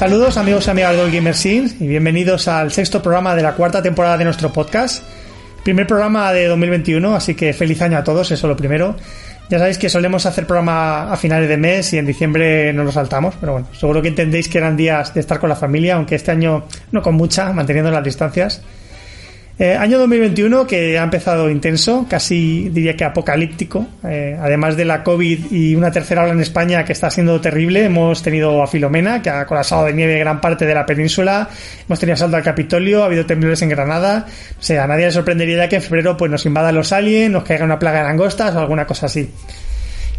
Saludos amigos y amigas de Gamer Scene y bienvenidos al sexto programa de la cuarta temporada de nuestro podcast. Primer programa de 2021, así que feliz año a todos, eso lo primero. Ya sabéis que solemos hacer programa a finales de mes y en diciembre no lo saltamos, pero bueno, seguro que entendéis que eran días de estar con la familia, aunque este año no con mucha, manteniendo las distancias. Eh, año 2021 que ha empezado intenso, casi diría que apocalíptico. Eh, además de la COVID y una tercera ola en España que está siendo terrible, hemos tenido a Filomena, que ha colapsado de nieve gran parte de la península. Hemos tenido asalto al Capitolio, ha habido temblores en Granada. O sea, a nadie le sorprendería que en febrero pues, nos invadan los aliens, nos caiga una plaga de langostas o alguna cosa así.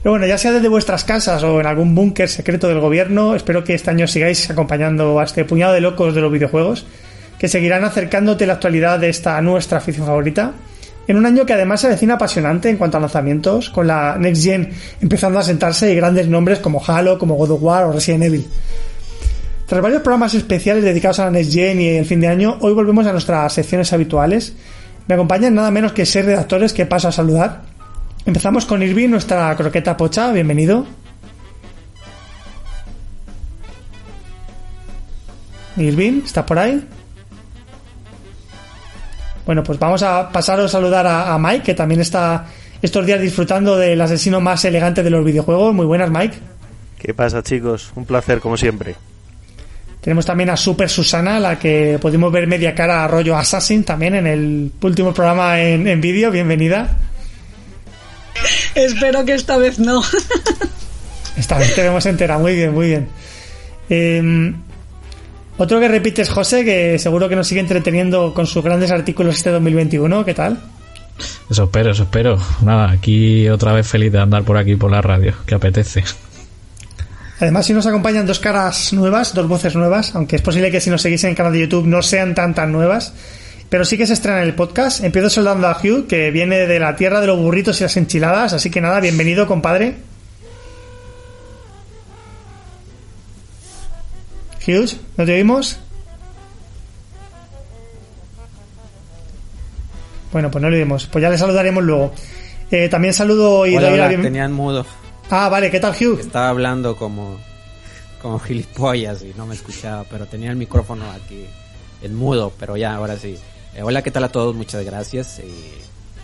Pero bueno, ya sea desde vuestras casas o en algún búnker secreto del gobierno, espero que este año sigáis acompañando a este puñado de locos de los videojuegos que seguirán acercándote la actualidad de esta nuestra afición favorita. En un año que además se avecina apasionante en cuanto a lanzamientos, con la Next Gen empezando a sentarse y grandes nombres como Halo, como God of War o Resident Evil. Tras varios programas especiales dedicados a la Next Gen y el fin de año, hoy volvemos a nuestras secciones habituales. Me acompañan nada menos que seis redactores que paso a saludar. Empezamos con Irving, nuestra croqueta pocha, bienvenido. Irving, ¿está por ahí? Bueno, pues vamos a pasar a saludar a, Mike, que también está estos días disfrutando del asesino más elegante de los videojuegos. Muy buenas, Mike. ¿Qué pasa, chicos? Un placer, como siempre. Tenemos también a Super Susana, la que pudimos ver media cara a rollo Assassin también en el último programa en, vídeo. Bienvenida. Espero que esta vez no. esta vez tenemos entera. Muy bien, muy bien. Eh, otro que repites, José, que seguro que nos sigue entreteniendo con sus grandes artículos este 2021. ¿Qué tal? Eso espero, eso espero. Nada, aquí otra vez feliz de andar por aquí por la radio, que apetece. Además, si nos acompañan dos caras nuevas, dos voces nuevas, aunque es posible que si nos seguís en el canal de YouTube no sean tan tan nuevas, pero sí que se estrena en el podcast. Empiezo saludando a Hugh, que viene de la tierra de los burritos y las enchiladas, así que nada, bienvenido, compadre. Hughes, ¿no te oímos? Bueno, pues no lo oímos. Pues ya le saludaremos luego. Eh, también saludo y doy la tenían mudo. Ah, vale, ¿qué tal, Hugh? Estaba hablando como, como gilipollas y no me escuchaba, pero tenía el micrófono aquí en mudo, pero ya, ahora sí. Eh, hola, ¿qué tal a todos? Muchas gracias. Eh,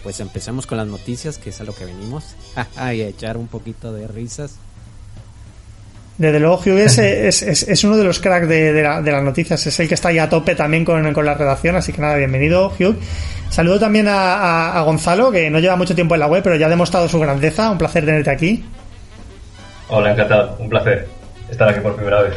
pues empecemos con las noticias, que es a lo que venimos. y a echar un poquito de risas. Desde luego, Hugh es, es, uno de los cracks de, las noticias. Es el que está ahí a tope también con, la redacción. Así que nada, bienvenido, Hugh. Saludo también a, Gonzalo, que no lleva mucho tiempo en la web, pero ya ha demostrado su grandeza. Un placer tenerte aquí. Hola, encantado. Un placer estar aquí por primera vez.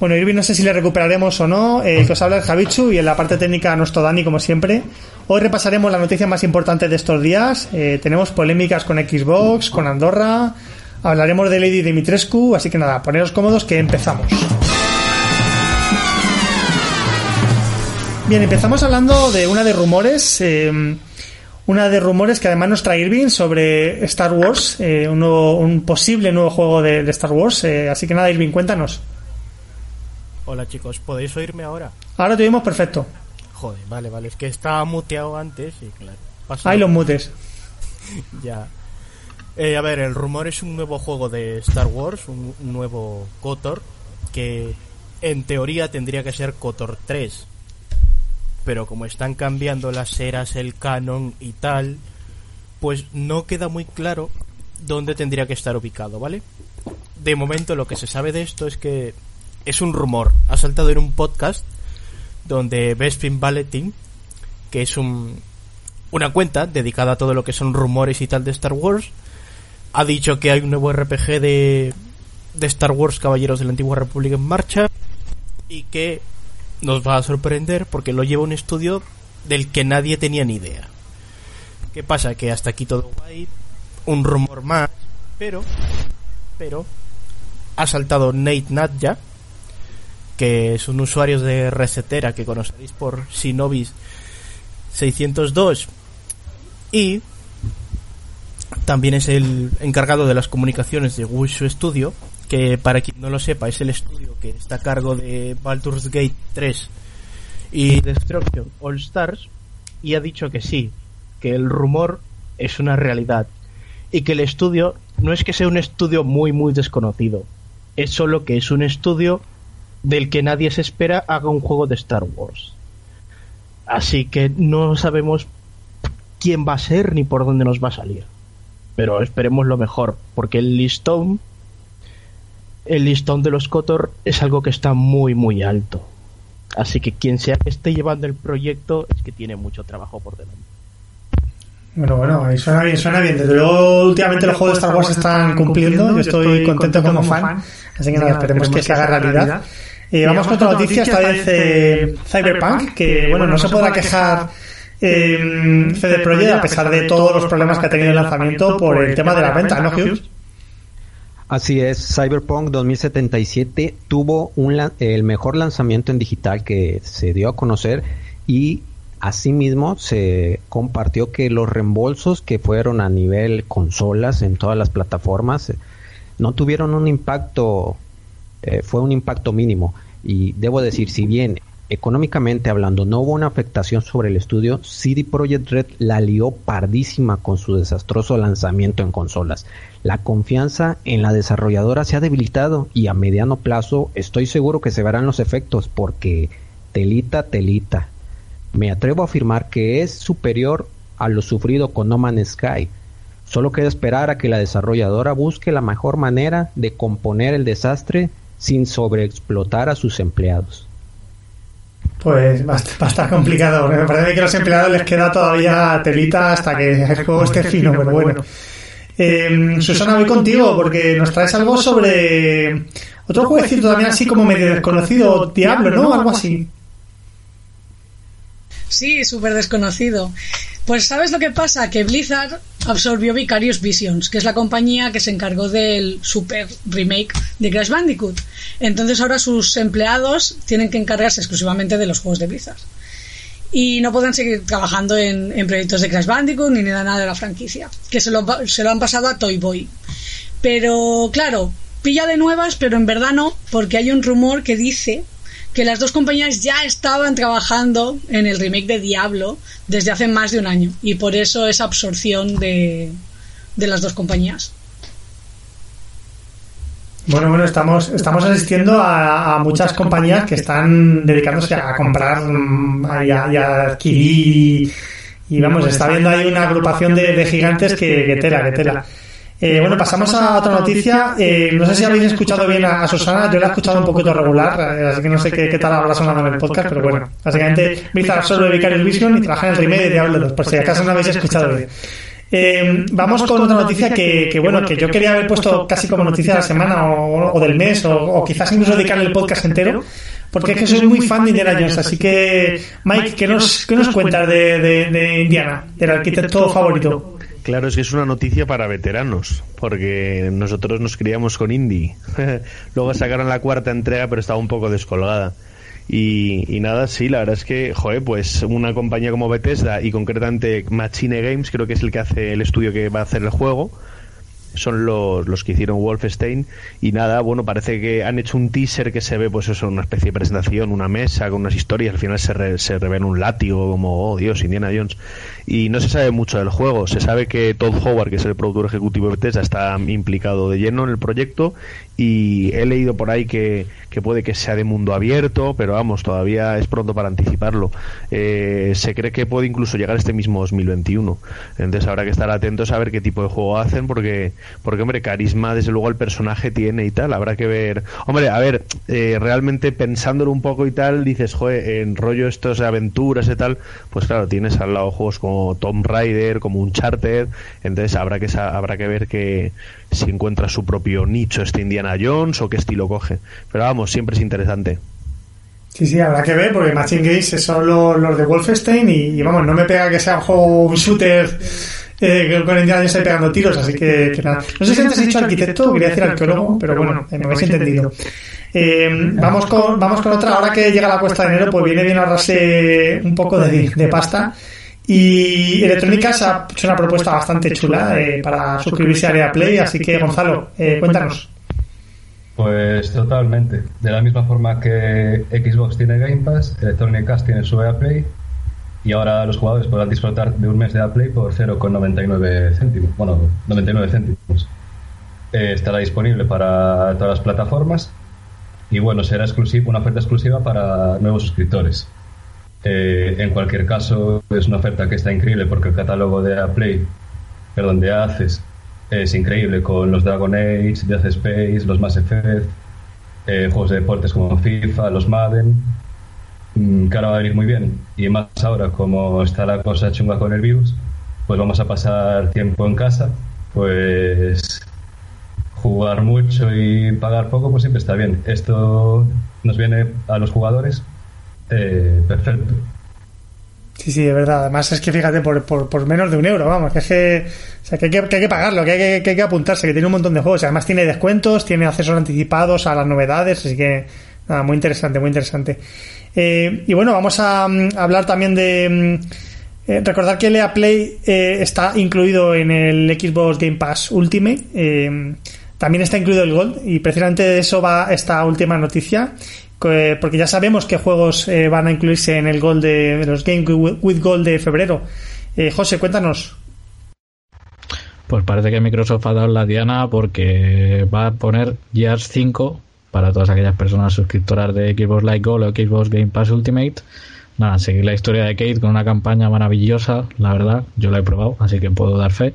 Bueno, Irving, no sé si le recuperaremos o no. El que os habla es Javichu y en la parte técnica nuestro Dani, como siempre. Hoy repasaremos la noticia más importante de estos días. Eh, tenemos polémicas con Xbox, con Andorra Hablaremos de Lady Dimitrescu, así que nada, poneros cómodos que empezamos. Bien, empezamos hablando de una de rumores. Eh, una de rumores que además nos trae Irving sobre Star Wars, eh, un, posible nuevo juego de, Star Wars. Eh, así que nada, Irving, cuéntanos. Hola chicos, ¿podéis oírme ahora? Ahora te oímos perfecto. Joder, vale, vale, es que estaba muteado antes y claro. Ahí los mutes. ya. Eh, a ver, el rumor es un nuevo juego de Star Wars, un, nuevo KOTOR, que en teoría tendría que ser KOTOR 3. Pero como están cambiando las eras, el canon y tal, pues no queda muy claro dónde tendría que estar ubicado, ¿vale? De momento lo que se sabe de esto es que es un rumor. Ha saltado en un podcast donde Bespin Balletin, que es un, una cuenta dedicada a todo lo que son rumores y tal de Star Wars, ha dicho que hay un nuevo RPG de, de Star Wars Caballeros de la Antigua República en marcha y que nos va a sorprender porque lo lleva un estudio del que nadie tenía ni idea. ¿Qué pasa? Que hasta aquí todo guay, un rumor más, pero, pero, ha saltado Nate Nadja, que son usuarios de Resetera que conoceréis por Sinobis 602 y también es el encargado de las comunicaciones de Wushu Studio, que para quien no lo sepa es el estudio que está a cargo de Baldur's Gate 3 y Destruction All Stars y ha dicho que sí, que el rumor es una realidad y que el estudio no es que sea un estudio muy muy desconocido, es solo que es un estudio del que nadie se espera haga un juego de Star Wars. Así que no sabemos quién va a ser ni por dónde nos va a salir. Pero esperemos lo mejor, porque el listón el listón de los Kotor es algo que está muy muy alto. Así que quien sea que esté llevando el proyecto es que tiene mucho trabajo por delante. Bueno, bueno, suena bien, suena bien. Desde luego, últimamente los juegos de Star Wars están cumpliendo. Yo estoy contento como fan. Así que nada, esperemos que se haga realidad. Eh, vamos con otra noticia, esta vez eh, Cyberpunk, que bueno, no se podrá quejar eh, CD Projekt a pesar de todos los problemas que ha tenido el lanzamiento por el tema de la venta, ¿no, Hughes? Así es, Cyberpunk 2077 tuvo un, el mejor lanzamiento en digital que se dio a conocer y asimismo se compartió que los reembolsos que fueron a nivel consolas en todas las plataformas eh, no tuvieron un impacto, eh, fue un impacto mínimo. Y debo decir, si bien económicamente hablando no hubo una afectación sobre el estudio, CD Projekt Red la lió pardísima con su desastroso lanzamiento en consolas. La confianza en la desarrolladora se ha debilitado y a mediano plazo estoy seguro que se verán los efectos porque telita, telita. Me atrevo a afirmar que es superior a lo sufrido con No Man's Sky. Solo queda esperar a que la desarrolladora busque la mejor manera de componer el desastre sin sobreexplotar a sus empleados. Pues va a estar complicado. Me parece que a los empleados les queda todavía telita hasta que el juego esté fino, pero bueno. Eh, Susana, voy contigo porque nos traes algo sobre otro jueguecito también así como medio desconocido, Diablo, ¿no? Algo así. Sí, súper desconocido. Pues ¿sabes lo que pasa? Que Blizzard absorbió Vicarious Visions, que es la compañía que se encargó del super remake de Crash Bandicoot. Entonces ahora sus empleados tienen que encargarse exclusivamente de los juegos de Blizzard. Y no pueden seguir trabajando en, proyectos de Crash Bandicoot ni nada de la franquicia, que se lo, se lo han pasado a Toy Boy. Pero claro, pilla de nuevas, pero en verdad no, porque hay un rumor que dice que las dos compañías ya estaban trabajando en el remake de Diablo desde hace más de un año y por eso esa absorción de, de las dos compañías. Bueno, bueno, estamos, estamos asistiendo a, muchas compañías que están dedicándose a comprar mm, y a, adquirir y, vamos, está viendo ahí una agrupación de, gigantes que, que tela, que tela. Eh, bueno, pasamos a otra noticia. Eh, no sé si habéis escuchado bien a, Susana, yo la he escuchado un poquito regular, eh, así que no sé qué, tal habrá sonando en el podcast, pero bueno, básicamente Blizzard solo Vicarious Vision y trabaja en el remake de Diablo 2, por si acaso no habéis escuchado bien. vamos con otra noticia que, bueno, que yo quería haber puesto casi como noticia de la semana o, del mes, o, quizás incluso dedicarle el podcast entero, porque es que soy muy fan de Indiana Jones. Así que, Mike, ¿qué nos, qué nos cuentas de, de, de Indiana, del arquitecto favorito? Claro, es que es una noticia para veteranos, porque nosotros nos criamos con Indy. Luego sacaron la cuarta entrega, pero estaba un poco descolgada. Y, nada, sí, la verdad es que, joder, pues una compañía como Bethesda y concretamente Machine Games, creo que es el que hace el estudio que va a hacer el juego, son los, que hicieron Wolfenstein y nada, bueno, parece que han hecho un teaser que se ve pues eso, una especie de presentación, una mesa con unas historias, al final se, se revela un látigo como, oh Dios, Indiana Jones y no se sabe mucho del juego, se sabe que Todd Howard, que es el productor ejecutivo de Bethesda, está implicado de lleno en el proyecto y he leído por ahí que, que puede que sea de mundo abierto, pero vamos, todavía es pronto para anticiparlo. Eh, se cree que puede incluso llegar este mismo 2021. Entonces habrá que estar atentos a ver qué tipo de juego hacen, porque, porque hombre, carisma desde luego el personaje tiene y tal. Habrá que ver. Hombre, a ver, eh, realmente pensándolo un poco y tal, dices, joder, en rollo estos aventuras y tal, pues claro, tienes al lado juegos como Tomb Raider, como Uncharted, entonces habrá que, habrá que ver que si encuentra su propio nicho este Indiana Jones o qué estilo coge. Pero vamos, siempre es interesante. Sí, sí, habrá que ver, porque Machine Games son los, de Wolfenstein y, vamos, no me pega que sea un juego, un shooter eh, con Indiana Jones pegando tiros, así que, nada. No sé si antes he dicho arquitecto, quería decir arqueólogo, pero bueno, me habéis entendido. Eh, vamos, con, vamos con otra. Ahora que llega la cuesta de enero, pues viene bien ahorrarse un poco de, de pasta. Y Electrónica ha hecho una propuesta bastante chula eh, para suscribirse a Area Play. Así que, Gonzalo, eh, cuéntanos. Pues totalmente. De la misma forma que Xbox tiene Game Pass, Electronic Arts tiene su EA Play y ahora los jugadores podrán disfrutar de un mes de EA Play por 0,99 céntimos. Bueno, 99 céntimos. Eh, estará disponible para todas las plataformas y bueno, será exclusivo, una oferta exclusiva para nuevos suscriptores. Eh, en cualquier caso, es una oferta que está increíble porque el catálogo de Play, perdón, de ACES es increíble con los Dragon Age, Death Space, los Mass Effect, eh, juegos de deportes como FIFA, los Madden, mm, que ahora va a venir muy bien. Y más ahora, como está la cosa chunga con el virus, pues vamos a pasar tiempo en casa, pues jugar mucho y pagar poco, pues siempre está bien. Esto nos viene a los jugadores eh, perfecto. Sí, sí, de verdad. Además es que fíjate, por, por, menos de un euro, vamos, que es que, que, hay, que, que hay que pagarlo, que hay que, que hay que apuntarse, que tiene un montón de juegos. Además tiene descuentos, tiene accesos anticipados a las novedades, así que nada, muy interesante, muy interesante. Eh, y bueno, vamos a, mm, hablar también de... mm, eh, recordar que el EA Play eh, está incluido en el Xbox Game Pass Ultimate. también está incluido el Gold y precisamente de eso va esta última noticia porque ya sabemos qué juegos eh, van a incluirse en el Gold de, de los Game with Gold de febrero. Eh, José, cuéntanos. Pues parece que Microsoft ha dado la diana porque va a poner Gears 5 para todas aquellas personas suscriptoras de Xbox Live Gold o Xbox Game Pass Ultimate. Nada, seguir la historia de Kate con una campaña maravillosa, la verdad, yo la he probado, así que puedo dar fe.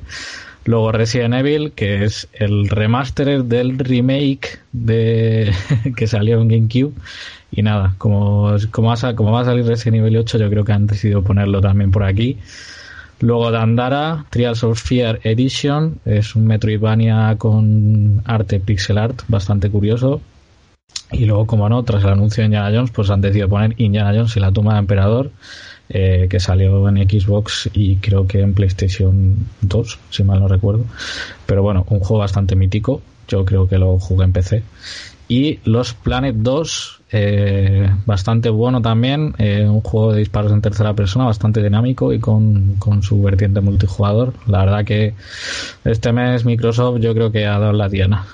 Luego Resident Evil, que es el remaster del remake de que salió en GameCube. Y nada, como, como, va a, como va a salir Resident Evil 8, yo creo que han decidido ponerlo también por aquí. Luego Dandara, Trials of Fear Edition, es un Metroidvania con arte pixel art bastante curioso. Y luego, como no, tras el anuncio de Indiana Jones, pues han decidido poner Indiana Jones y la tumba de emperador, eh, que salió en Xbox y creo que en PlayStation 2, si mal no recuerdo. Pero bueno, un juego bastante mítico. Yo creo que lo jugué en PC. Y Los Planet 2, eh, bastante bueno también. eh, un juego de disparos en tercera persona, bastante dinámico y con, con su vertiente multijugador. La verdad que este mes Microsoft yo creo que ha dado la diana.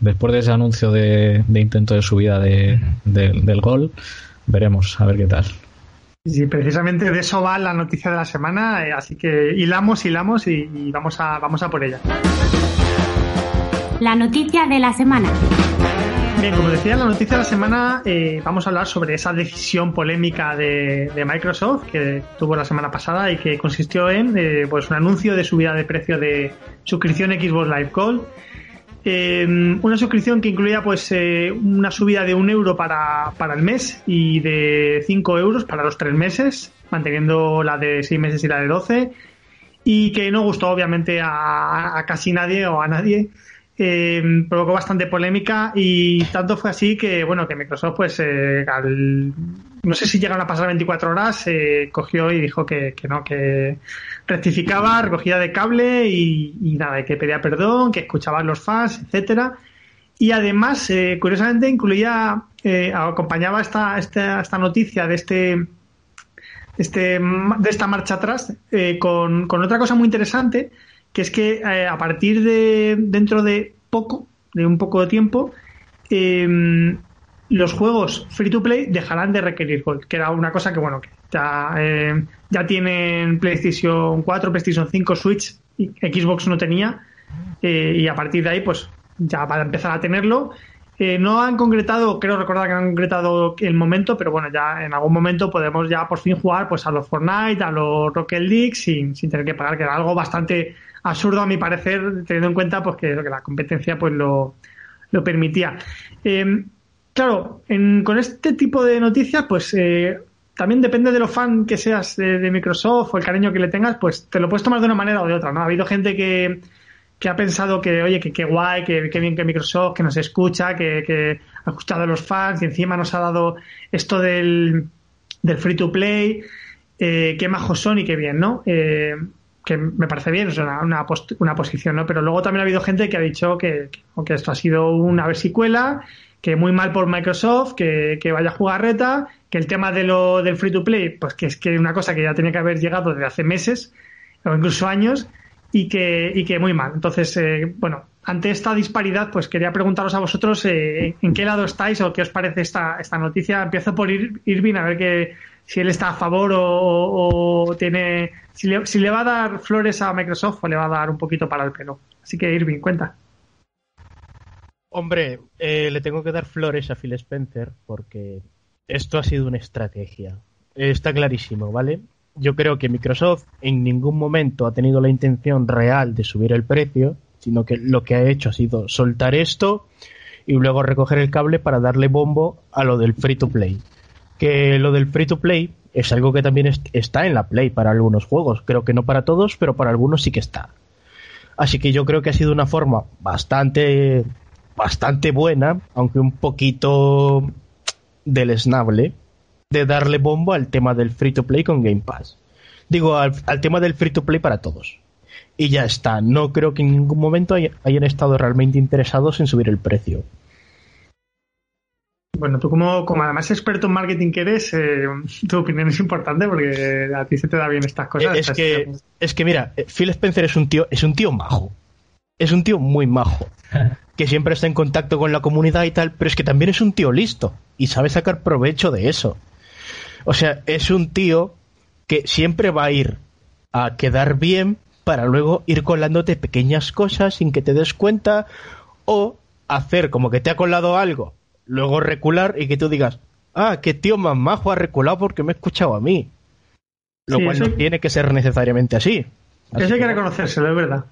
Después de ese anuncio de, de intento de subida de, de- del gol, veremos a ver qué tal. Sí, precisamente de eso va la noticia de la semana, eh, así que hilamos, hilamos y, y vamos, a, vamos a por ella. La noticia de la semana. Bien, como decía, la noticia de la semana eh, vamos a hablar sobre esa decisión polémica de, de Microsoft que tuvo la semana pasada y que consistió en eh, pues un anuncio de subida de precio de suscripción Xbox Live Gold. Eh, una suscripción que incluía pues eh, una subida de un euro para, para el mes y de 5 euros para los tres meses, manteniendo la de 6 meses y la de 12 y que no gustó obviamente a, a casi nadie o a nadie. Eh, provocó bastante polémica y tanto fue así que bueno que Microsoft pues eh, al- no sé si llegaron a pasar 24 horas eh, cogió y dijo que, no que rectificaba recogía de cable y, nada que pedía perdón que escuchaba a los fans etcétera. Y además eh, curiosamente incluía eh, acompañaba esta, esta esta noticia de este este, de esta marcha atrás con, con otra cosa muy interesante, que es que eh, a partir de dentro de poco, de un poco de tiempo, eh, los juegos free to play dejarán de requerir gold, que era una cosa que bueno, que ya, eh, ya tienen PlayStation 4, PlayStation 5, Switch y Xbox no tenía, eh, y a partir de ahí pues ya va a empezar a tenerlo. Eh, no han concretado, creo recordar que han concretado el momento, pero bueno, ya en algún momento podemos ya por fin jugar pues a los Fortnite, a los Rocket League sin, sin tener que pagar, que era algo bastante absurdo a mi parecer, teniendo en cuenta pues que, que la competencia pues lo, lo permitía. Eh, claro, en- con este tipo de noticias, pues eh, también depende de lo fan que seas de, Microsoft o el cariño que le tengas, pues te lo puedes tomar de una manera o de otra, ¿no? Ha habido gente que, que ha pensado que, oye, que qué guay, que qué bien que Microsoft, que nos escucha, que, que ha escuchado a los fans y encima nos ha dado esto del, del free to play, eh, qué majos son y qué bien, ¿no? Que me parece bien, es una, una, una, posición, ¿no? Pero luego también ha habido gente que ha dicho que, que esto ha sido una versicuela, que muy mal por Microsoft, que, que vaya a jugar reta, que el tema de lo, del free to play, pues que es que una cosa que ya tenía que haber llegado desde hace meses o incluso años y que, y que muy mal. Entonces, eh, bueno, ante esta disparidad, pues quería preguntaros a vosotros eh, en qué lado estáis o qué os parece esta, esta noticia. Empiezo por Irving a ver que, si él está a favor o, tiene. Si le, si le, va a dar flores a Microsoft o le va a dar un poquito para el pelo. Así que, Irving, cuenta. Hombre, eh, le tengo que dar flores a Phil Spencer porque esto ha sido una estrategia. Está clarísimo, ¿vale? Yo creo que Microsoft en ningún momento ha tenido la intención real de subir el precio, sino que lo que ha hecho ha sido soltar esto y luego recoger el cable para darle bombo a lo del free to play que lo del free to play es algo que también está en la Play para algunos juegos. Creo que no para todos, pero para algunos sí que está. Así que yo creo que ha sido una forma bastante, bastante buena, aunque un poquito deleznable, de darle bombo al tema del free to play con Game Pass. Digo, al, tema del free to play para todos. Y ya está. No creo que en ningún momento hayan estado realmente interesados en subir el precio. Bueno, tú como, como además experto en marketing que eres, eh, tu opinión es importante porque a ti se te da bien estas cosas. Es que, es que mira, Phil Spencer es un tío, es un tío majo. Es un tío muy majo. Que siempre está en contacto con la comunidad y tal, pero es que también es un tío listo y sabe sacar provecho de eso. O sea, es un tío que siempre va a ir a quedar bien para luego ir colándote pequeñas cosas sin que te des cuenta o hacer como que te ha colado algo luego recular y que tú digas, ah, qué tío más majo ha reculado porque me ha escuchado a mí. Lo cual no tiene que ser necesariamente así. eso hay que reconocérselo, es verdad.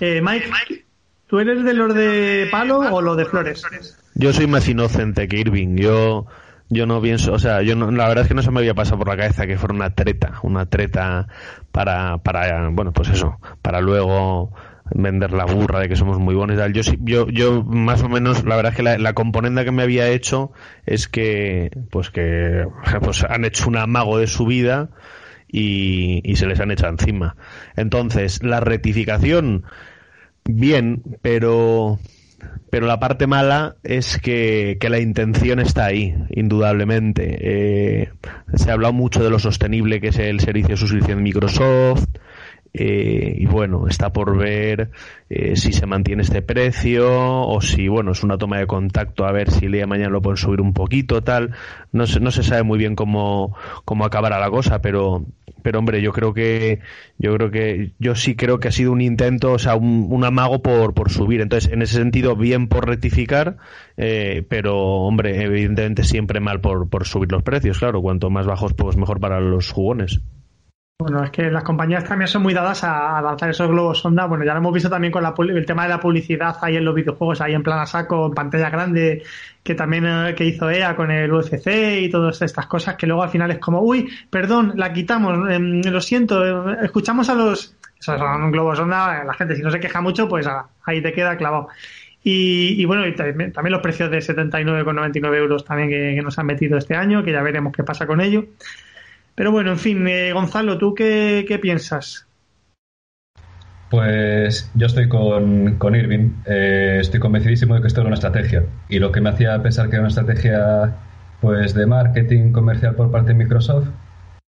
Eh, Mike, ¿tú eres de los de palo o los de flores? Yo soy más inocente que Irving. Yo, yo no pienso, o sea, yo no, la verdad es que no se me había pasado por la cabeza que fuera una treta, una treta para, para, bueno, pues eso, para luego vender la burra de que somos muy buenos y tal. Yo, yo, yo más o menos, la verdad es que la, la componente que me había hecho es que, pues que, pues han hecho un amago de su vida y, y se les han echado encima. Entonces, la rectificación, bien, pero, pero la parte mala es que, que la intención está ahí, indudablemente. Eh, se ha hablado mucho de lo sostenible que es el servicio de suscripción de Microsoft. Eh, y bueno, está por ver eh, si se mantiene este precio o si, bueno, es una toma de contacto a ver si el día mañana lo pueden subir un poquito, tal. No se, no se sabe muy bien cómo, cómo acabará la cosa, pero, pero hombre, yo creo que, yo creo que, yo sí creo que ha sido un intento, o sea, un, amago por, por subir. Entonces, en ese sentido, bien por rectificar, eh, pero hombre, evidentemente siempre mal por, por subir los precios, claro. Cuanto más bajos, pues mejor para los jugones. Bueno, es que las compañías también son muy dadas a, lanzar esos globos sonda. Bueno, ya lo hemos visto también con el tema de la publicidad ahí en los videojuegos, ahí en plan a saco, en pantalla grande, que también eh, que hizo EA con el UFC y todas estas cosas, que luego al final es como, uy, perdón, la quitamos, em, lo siento, eh, escuchamos a los... Eso son un globo sonda, la gente si no se queja mucho, pues ahí te queda clavado. Y, bueno, y también, los precios de 79,99 euros también que, que nos han metido este año, que ya veremos qué pasa con ello. Pero bueno, en fin, eh, Gonzalo, ¿tú qué, piensas? Pues yo estoy con, con Irving, eh, estoy convencidísimo de que esto era una estrategia. Y lo que me hacía pensar que era una estrategia pues de marketing comercial por parte de Microsoft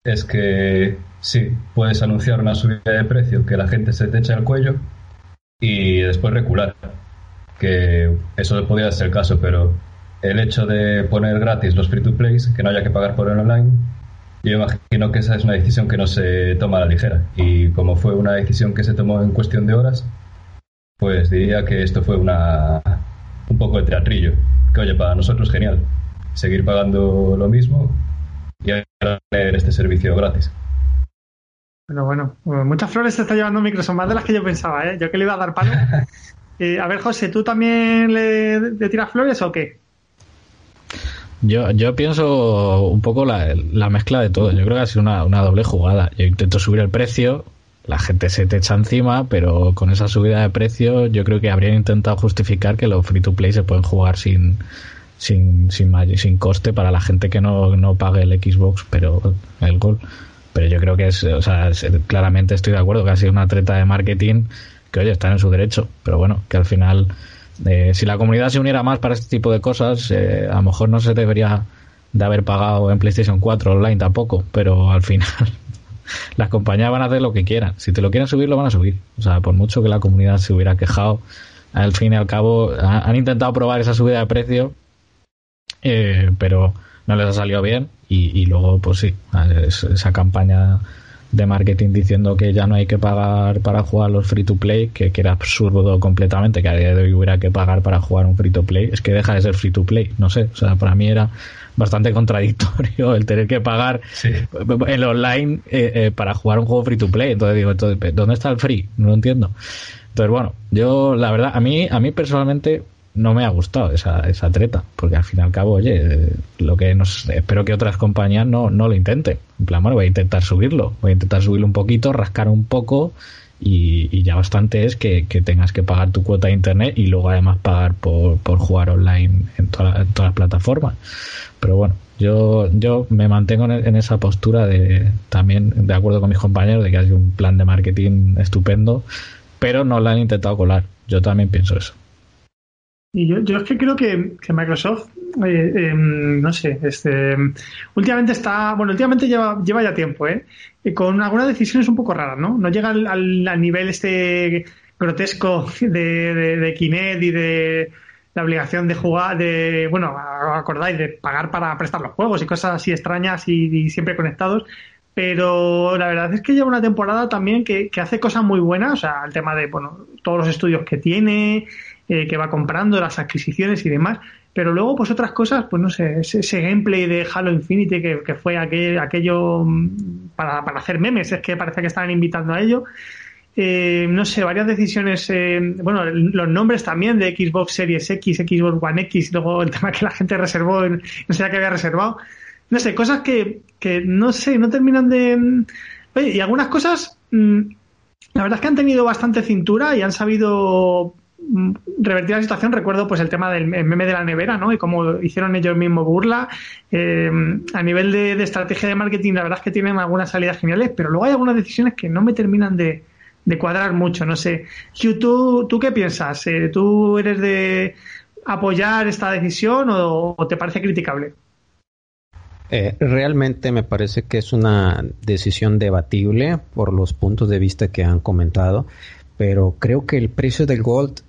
es que sí, puedes anunciar una subida de precio que la gente se te echa al cuello y después recular. Que eso podría ser el caso, pero el hecho de poner gratis los free to plays, que no haya que pagar por el online, yo imagino que esa es una decisión que no se toma a la ligera. Y como fue una decisión que se tomó en cuestión de horas, pues diría que esto fue una, un poco de teatrillo. Que oye, para nosotros genial. Seguir pagando lo mismo y tener este servicio gratis. Bueno, bueno, muchas flores se está llevando Microsoft, más de las que yo pensaba, ¿eh? Yo que le iba a dar palo. Eh, a ver, José, ¿tú también le, le tiras flores o qué? Yo, yo pienso un poco la, la, mezcla de todo. Yo creo que ha sido una, una, doble jugada. Yo intento subir el precio, la gente se te echa encima, pero con esa subida de precio yo creo que habrían intentado justificar que los free to play se pueden jugar sin, sin, sin, sin coste para la gente que no, no pague el Xbox, pero el gol Pero yo creo que es, o sea, claramente estoy de acuerdo que ha sido una treta de marketing que, oye, está en su derecho. Pero bueno, que al final, eh, si la comunidad se uniera más para este tipo de cosas, eh, a lo mejor no se debería de haber pagado en PlayStation 4 online tampoco, pero al final las compañías van a hacer lo que quieran. Si te lo quieren subir, lo van a subir. O sea, por mucho que la comunidad se hubiera quejado, al fin y al cabo han intentado probar esa subida de precio, eh, pero no les ha salido bien y, luego, pues sí, esa campaña de marketing diciendo que ya no hay que pagar para jugar los free to play, que, que, era absurdo completamente, que a día de hoy hubiera que pagar para jugar un free to play, es que deja de ser free to play, no sé, o sea, para mí era bastante contradictorio el tener que pagar en el online eh, eh, para jugar un juego free to play. Entonces digo, entonces, ¿dónde está el free? No lo entiendo. Entonces, bueno, yo la verdad, a mí, a mí personalmente no me ha gustado esa, esa treta, porque al fin y al cabo, oye, lo que nos espero que otras compañías no, no lo intenten. En plan, bueno, voy a intentar subirlo, voy a intentar subirlo un poquito, rascar un poco y, ya bastante es que, tengas que pagar tu cuota de internet y luego además pagar por, por jugar online en, todas las plataformas. Pero bueno, yo, yo me mantengo en, esa postura de también de acuerdo con mis compañeros de que hay un plan de marketing estupendo, pero no lo han intentado colar. Yo también pienso eso. Y yo, yo es que creo que, Microsoft, eh, em, no sé, este, últimamente está, bueno, últimamente lleva, lleva ya tiempo, ¿eh? con algunas decisiones un poco raras, ¿no? No llega al, al, nivel este grotesco de, de, Kinect y de la obligación de jugar, de, bueno, acordáis, de pagar para prestar los juegos y cosas así extrañas y, siempre conectados. Pero la verdad es que lleva una temporada también que, que, hace cosas muy buenas, o sea, el tema de, bueno, todos los estudios que tiene, eh, que va comprando, las adquisiciones y demás. Pero luego, pues otras cosas, pues no sé, ese, gameplay de Halo Infinity que, que fue aquel, aquello mm, para, para, hacer memes, es que parece que estaban invitando a ello. Eh, no sé, varias decisiones, eh, bueno, los nombres también de Xbox Series X, Xbox One X, luego el tema que la gente reservó, no sé qué había reservado. No sé, cosas que, que no sé, no terminan de... Mm, oye, y algunas cosas, mm, la verdad es que han tenido bastante cintura y han sabido revertir la situación, recuerdo pues el tema del meme de la nevera, ¿no? Y cómo hicieron ellos mismos burla. Eh, a nivel de, estrategia de marketing, la verdad es que tienen algunas salidas geniales, pero luego hay algunas decisiones que no me terminan de, cuadrar mucho. No sé. ¿tú, ¿tú qué piensas? Eh, ¿Tú eres de apoyar esta decisión o, te parece criticable? Eh, realmente me parece que es una decisión debatible por los puntos de vista que han comentado, pero creo que el precio del Gold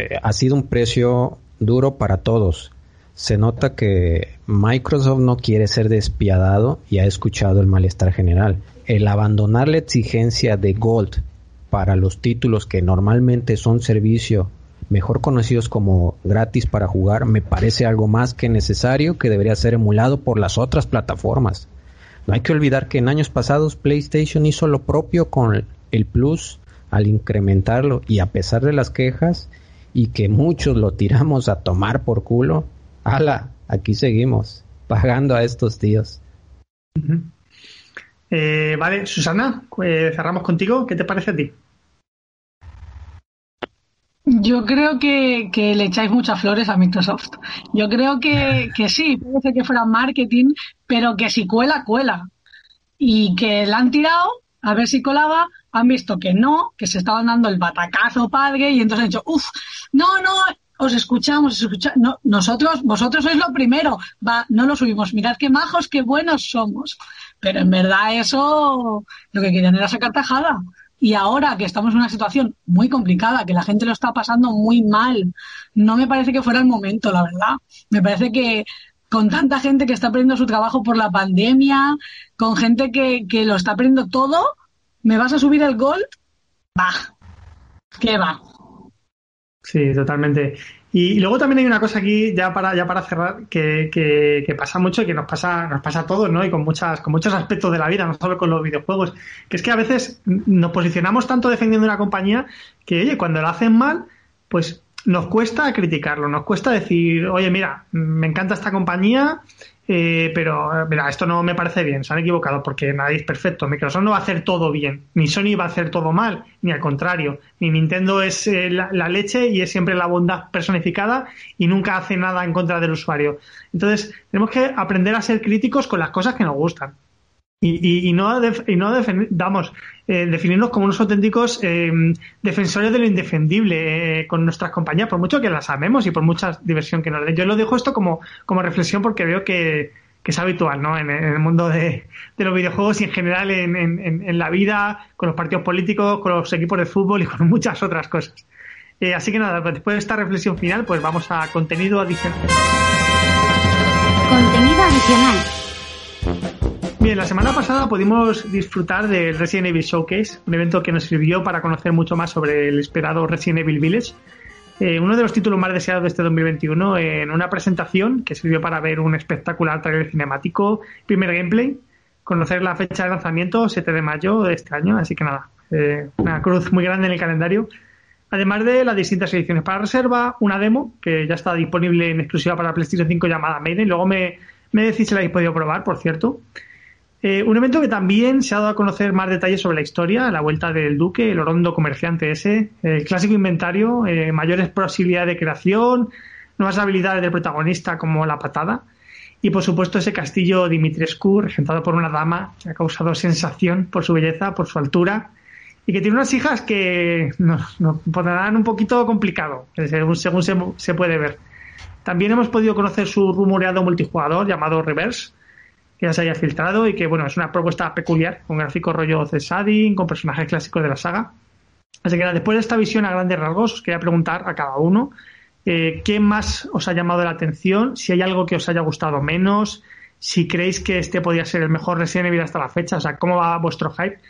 eh, ha sido un precio duro para todos. Se nota que Microsoft no quiere ser despiadado y ha escuchado el malestar general. El abandonar la exigencia de Gold para los títulos que normalmente son servicio mejor conocidos como gratis para jugar, me parece algo más que necesario que debería ser emulado por las otras plataformas. No hay que olvidar que en años pasados PlayStation hizo lo propio con el Plus al incrementarlo y a pesar de las quejas y que muchos lo tiramos a tomar por culo, ala, aquí seguimos, pagando a estos tíos. Eh, vale, Susana, eh, cerramos contigo. ¿Qué te parece a ti? Yo creo que, le echáis muchas flores a Microsoft. Yo creo que, que sí, puede ser que fuera marketing, pero que si cuela, cuela. Y que la han tirado a ver si colaba, han visto que no, que se estaban dando el batacazo padre y entonces han dicho, uff, no, no, os escuchamos, os escuchamos. No, nosotros, vosotros sois lo primero, va, no lo subimos, mirad qué majos, qué buenos somos. Pero en verdad eso lo que querían era sacar tajada. Y ahora que estamos en una situación muy complicada, que la gente lo está pasando muy mal, no me parece que fuera el momento, la verdad. Me parece que con tanta gente que está perdiendo su trabajo por la pandemia, con gente que, que lo está perdiendo todo, ¿me vas a subir el gold? Va. ¿Qué va? Sí, totalmente. Y, luego también hay una cosa aquí, ya para, ya para cerrar, que, que, pasa mucho y que nos pasa, nos pasa a todos, ¿no? Y con muchas, con muchos aspectos de la vida, no solo con los videojuegos, que es que a veces nos posicionamos tanto defendiendo una compañía que, oye, cuando la hacen mal, pues nos cuesta criticarlo, nos cuesta decir, oye, mira, me encanta esta compañía, eh, pero mira, esto no me parece bien, se han equivocado porque nadie es perfecto. Microsoft no va a hacer todo bien, ni Sony va a hacer todo mal, ni al contrario. Ni Nintendo es eh, la, leche y es siempre la bondad personificada y nunca hace nada en contra del usuario. Entonces, tenemos que aprender a ser críticos con las cosas que nos gustan. y, y, no, y no damos, eh, definirnos como unos auténticos eh, defensores de lo indefendible eh, con nuestras compañías, por mucho que las amemos y por mucha diversión que nos den. Yo lo dejo esto como, como reflexión porque veo que, es habitual ¿no? en, el mundo de, los videojuegos y en general en, la vida, con los partidos políticos, con los equipos de fútbol y con muchas otras cosas. así que nada, después de esta reflexión final, pues vamos a contenido adicional. Contenido adicional. Bien, la semana pasada pudimos disfrutar del Resident Evil Showcase, un evento que nos sirvió para conocer mucho más sobre el esperado Resident Evil Village, eh, uno de los títulos más deseados de este 2021, en una presentación que sirvió para ver un espectacular trailer cinemático, primer gameplay, conocer la fecha de lanzamiento, 7 de mayo de este año, así que nada, eh, una cruz muy grande en el calendario. Además de las distintas ediciones para reserva, una demo que ya está disponible en exclusiva para PlayStation 5 llamada Maiden, luego me, me decís si la habéis podido probar, por cierto. Eh, un evento que también se ha dado a conocer más detalles sobre la historia, la vuelta del duque, el orondo comerciante ese, el clásico inventario, eh, mayores posibilidades de creación, nuevas habilidades del protagonista como la patada y por supuesto ese castillo Dimitrescu regentado por una dama que ha causado sensación por su belleza, por su altura y que tiene unas hijas que nos, nos pondrán un poquito complicado según, según se, se puede ver. También hemos podido conocer su rumoreado multijugador llamado Reverse que ya se haya filtrado y que, bueno, es una propuesta peculiar, con gráfico rollo Cesadin, con personajes clásicos de la saga. Así que después de esta visión a grandes rasgos, os quería preguntar a cada uno eh, qué más os ha llamado la atención, si hay algo que os haya gustado menos, si creéis que este podría ser el mejor Resident Evil hasta la fecha, o sea, cómo va vuestro hype.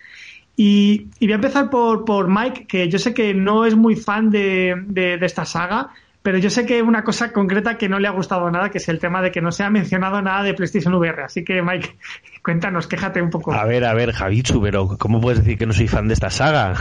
Y, voy a empezar por, por, Mike, que yo sé que no es muy fan de, de esta saga, pero yo sé que una cosa concreta que no le ha gustado nada, que es el tema de que no se ha mencionado nada de PlayStation VR. Así que, Mike, cuéntanos, quéjate un poco. A ver, a ver, Javichu, pero ¿cómo puedes decir que no soy fan de esta saga?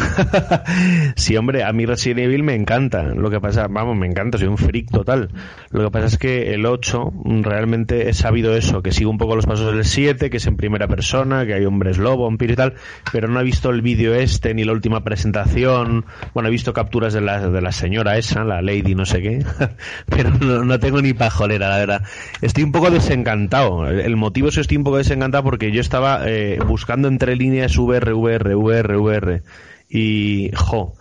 sí, hombre, a mí Resident Evil me encanta. Lo que pasa, vamos, me encanta, soy un freak total. Lo que pasa es que el 8 realmente he sabido eso, que sigo un poco los pasos del 7, que es en primera persona, que hay hombres lobo, vampiro y tal, pero no he visto el vídeo este ni la última presentación. Bueno, he visto capturas de la, de la señora esa, la Lady no sé qué pero no, tengo ni pajolera, la verdad. Estoy un poco desencantado. El motivo es que estoy un poco desencantado porque yo estaba eh, buscando entre líneas VR, VR, VR, VR. Y, jo,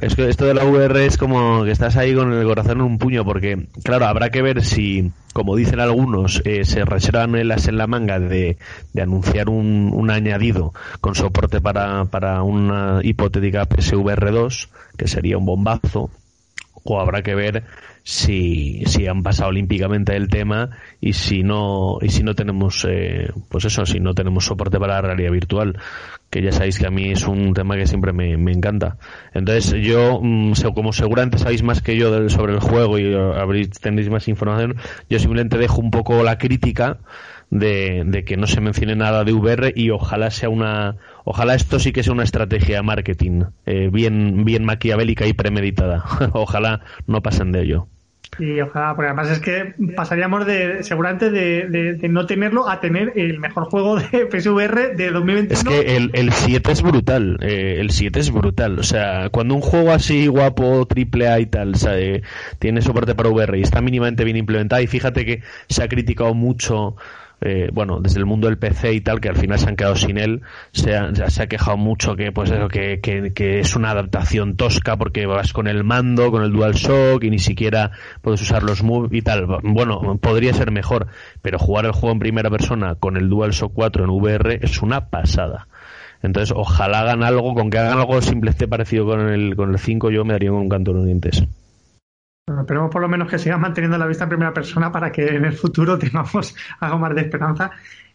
esto de la VR es como que estás ahí con el corazón en un puño, porque, claro, habrá que ver si, como dicen algunos, eh, se reservan el en la manga de, de anunciar un, un, añadido con soporte para, para una hipotética PSVR 2, que sería un bombazo, o habrá que ver si, si han pasado olímpicamente el tema y si no y si no tenemos eh, pues eso si no tenemos soporte para la realidad virtual que ya sabéis que a mí es un tema que siempre me, me encanta. Entonces yo mm, como seguramente sabéis más que yo sobre el juego y habréis tenéis más información yo simplemente dejo un poco la crítica de, de que no se mencione nada de VR y ojalá sea una ojalá esto sí que sea una estrategia de marketing eh, bien bien maquiavélica y premeditada ojalá no pasen de ello y ojalá, porque además es que pasaríamos de, seguramente de, de, no tenerlo a tener el mejor juego de PSVR de 2021. Es que el, el 7 es brutal, eh, el 7 es brutal. O sea, cuando un juego así guapo, triple A y tal, tiene soporte para VR y está mínimamente bien implementado, y fíjate que se ha criticado mucho eh, bueno, desde el mundo del PC y tal, que al final se han quedado sin él, se ha, se ha quejado mucho que, pues eso, que, que, es una adaptación tosca porque vas con el mando, con el DualShock y ni siquiera puedes usar los moves y tal. Bueno, podría ser mejor, pero jugar el juego en primera persona con el DualShock 4 en VR es una pasada. Entonces, ojalá hagan algo, con que hagan algo simplemente parecido con el, con el 5, yo me daría un canto de dientes esperemos por lo menos que siga manteniendo la vista en primera persona para que en el futuro tengamos algo más de esperanza.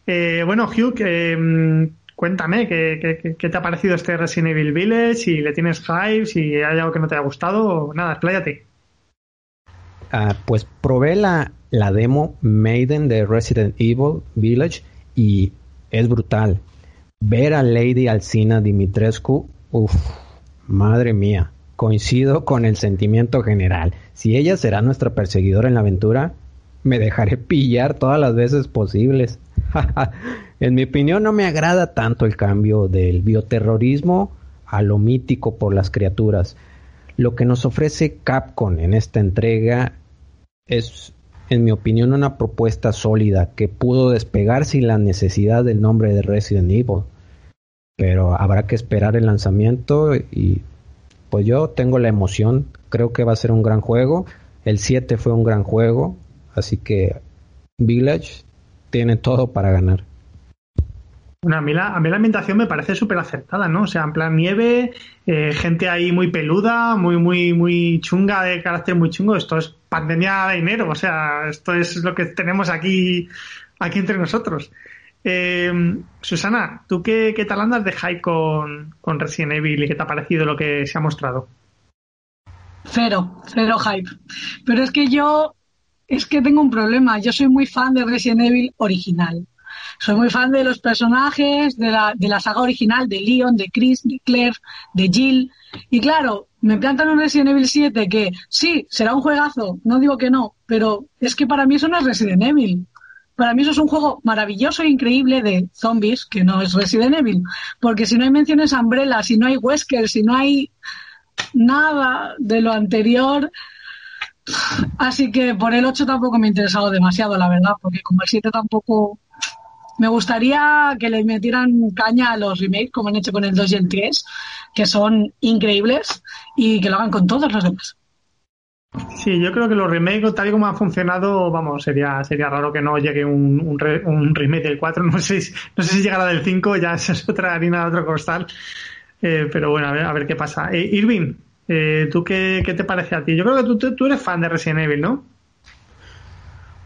Eh, bueno, Hugh, mm, cuéntame, ¿qué, te ha parecido este Resident Evil Village? Si le tienes hype, si hay algo que no te haya gustado, nada, expláyate. Ah, pues probé la, la demo Maiden de Resident Evil Village y es brutal. Ver a Lady Alcina Dimitrescu, uff, madre mía Coincido con el sentimiento general. Si ella será nuestra perseguidora en la aventura, me dejaré pillar todas las veces posibles. en mi opinión no me agrada tanto el cambio del bioterrorismo a lo mítico por las criaturas. Lo que nos ofrece Capcom en esta entrega es en mi opinión, una propuesta sólida que pudo despegar sin la necesidad del nombre de Resident Evil. Pero habrá que esperar el lanzamiento y pues yo tengo la emoción, creo que va a ser un gran juego. El 7 fue un gran juego, así que Village tiene todo para ganar. Bueno, a mí la, a la ambientación me parece súper acertada, ¿no? O sea, en plan nieve, eh, gente ahí muy peluda, muy, muy, muy chunga, de carácter muy chungo. Esto es pandemia de dinero, o sea, esto es lo que tenemos aquí, aquí entre nosotros. Eh, Susana, ¿tú qué, qué, tal andas de hype con, con Resident Evil y qué te ha parecido lo que se ha mostrado? Cero, cero hype. Pero es que yo, es que tengo un problema. Yo soy muy fan de Resident Evil original. Soy muy fan de los personajes de la, de la saga original, de Leon, de Chris, de Claire, de Jill. Y claro, me plantan un Resident Evil 7 que sí, será un juegazo, no digo que no, pero es que para mí eso no es Resident Evil. Para mí eso es un juego maravilloso e increíble de zombies, que no es Resident Evil. Porque si no hay menciones a Umbrella, si no hay Wesker, si no hay nada de lo anterior, Así que por el 8 tampoco me ha interesado demasiado, la verdad, porque como el 7 tampoco me gustaría que le metieran caña a los remakes, como han hecho con el 2 y el 3, que son increíbles, y que lo hagan con todos los demás. Sí, yo creo que los remakes, tal y como han funcionado, vamos, sería sería raro que no llegue un, un, re, un remake del 4. No sé, no sé si llegará del 5, ya es otra harina de otro costal. Eh, pero bueno, a ver, a ver qué pasa. Eh, Irving, eh, ¿tú qué, qué, te parece a ti? Yo creo que tú, tú eres fan de Resident Evil, ¿no?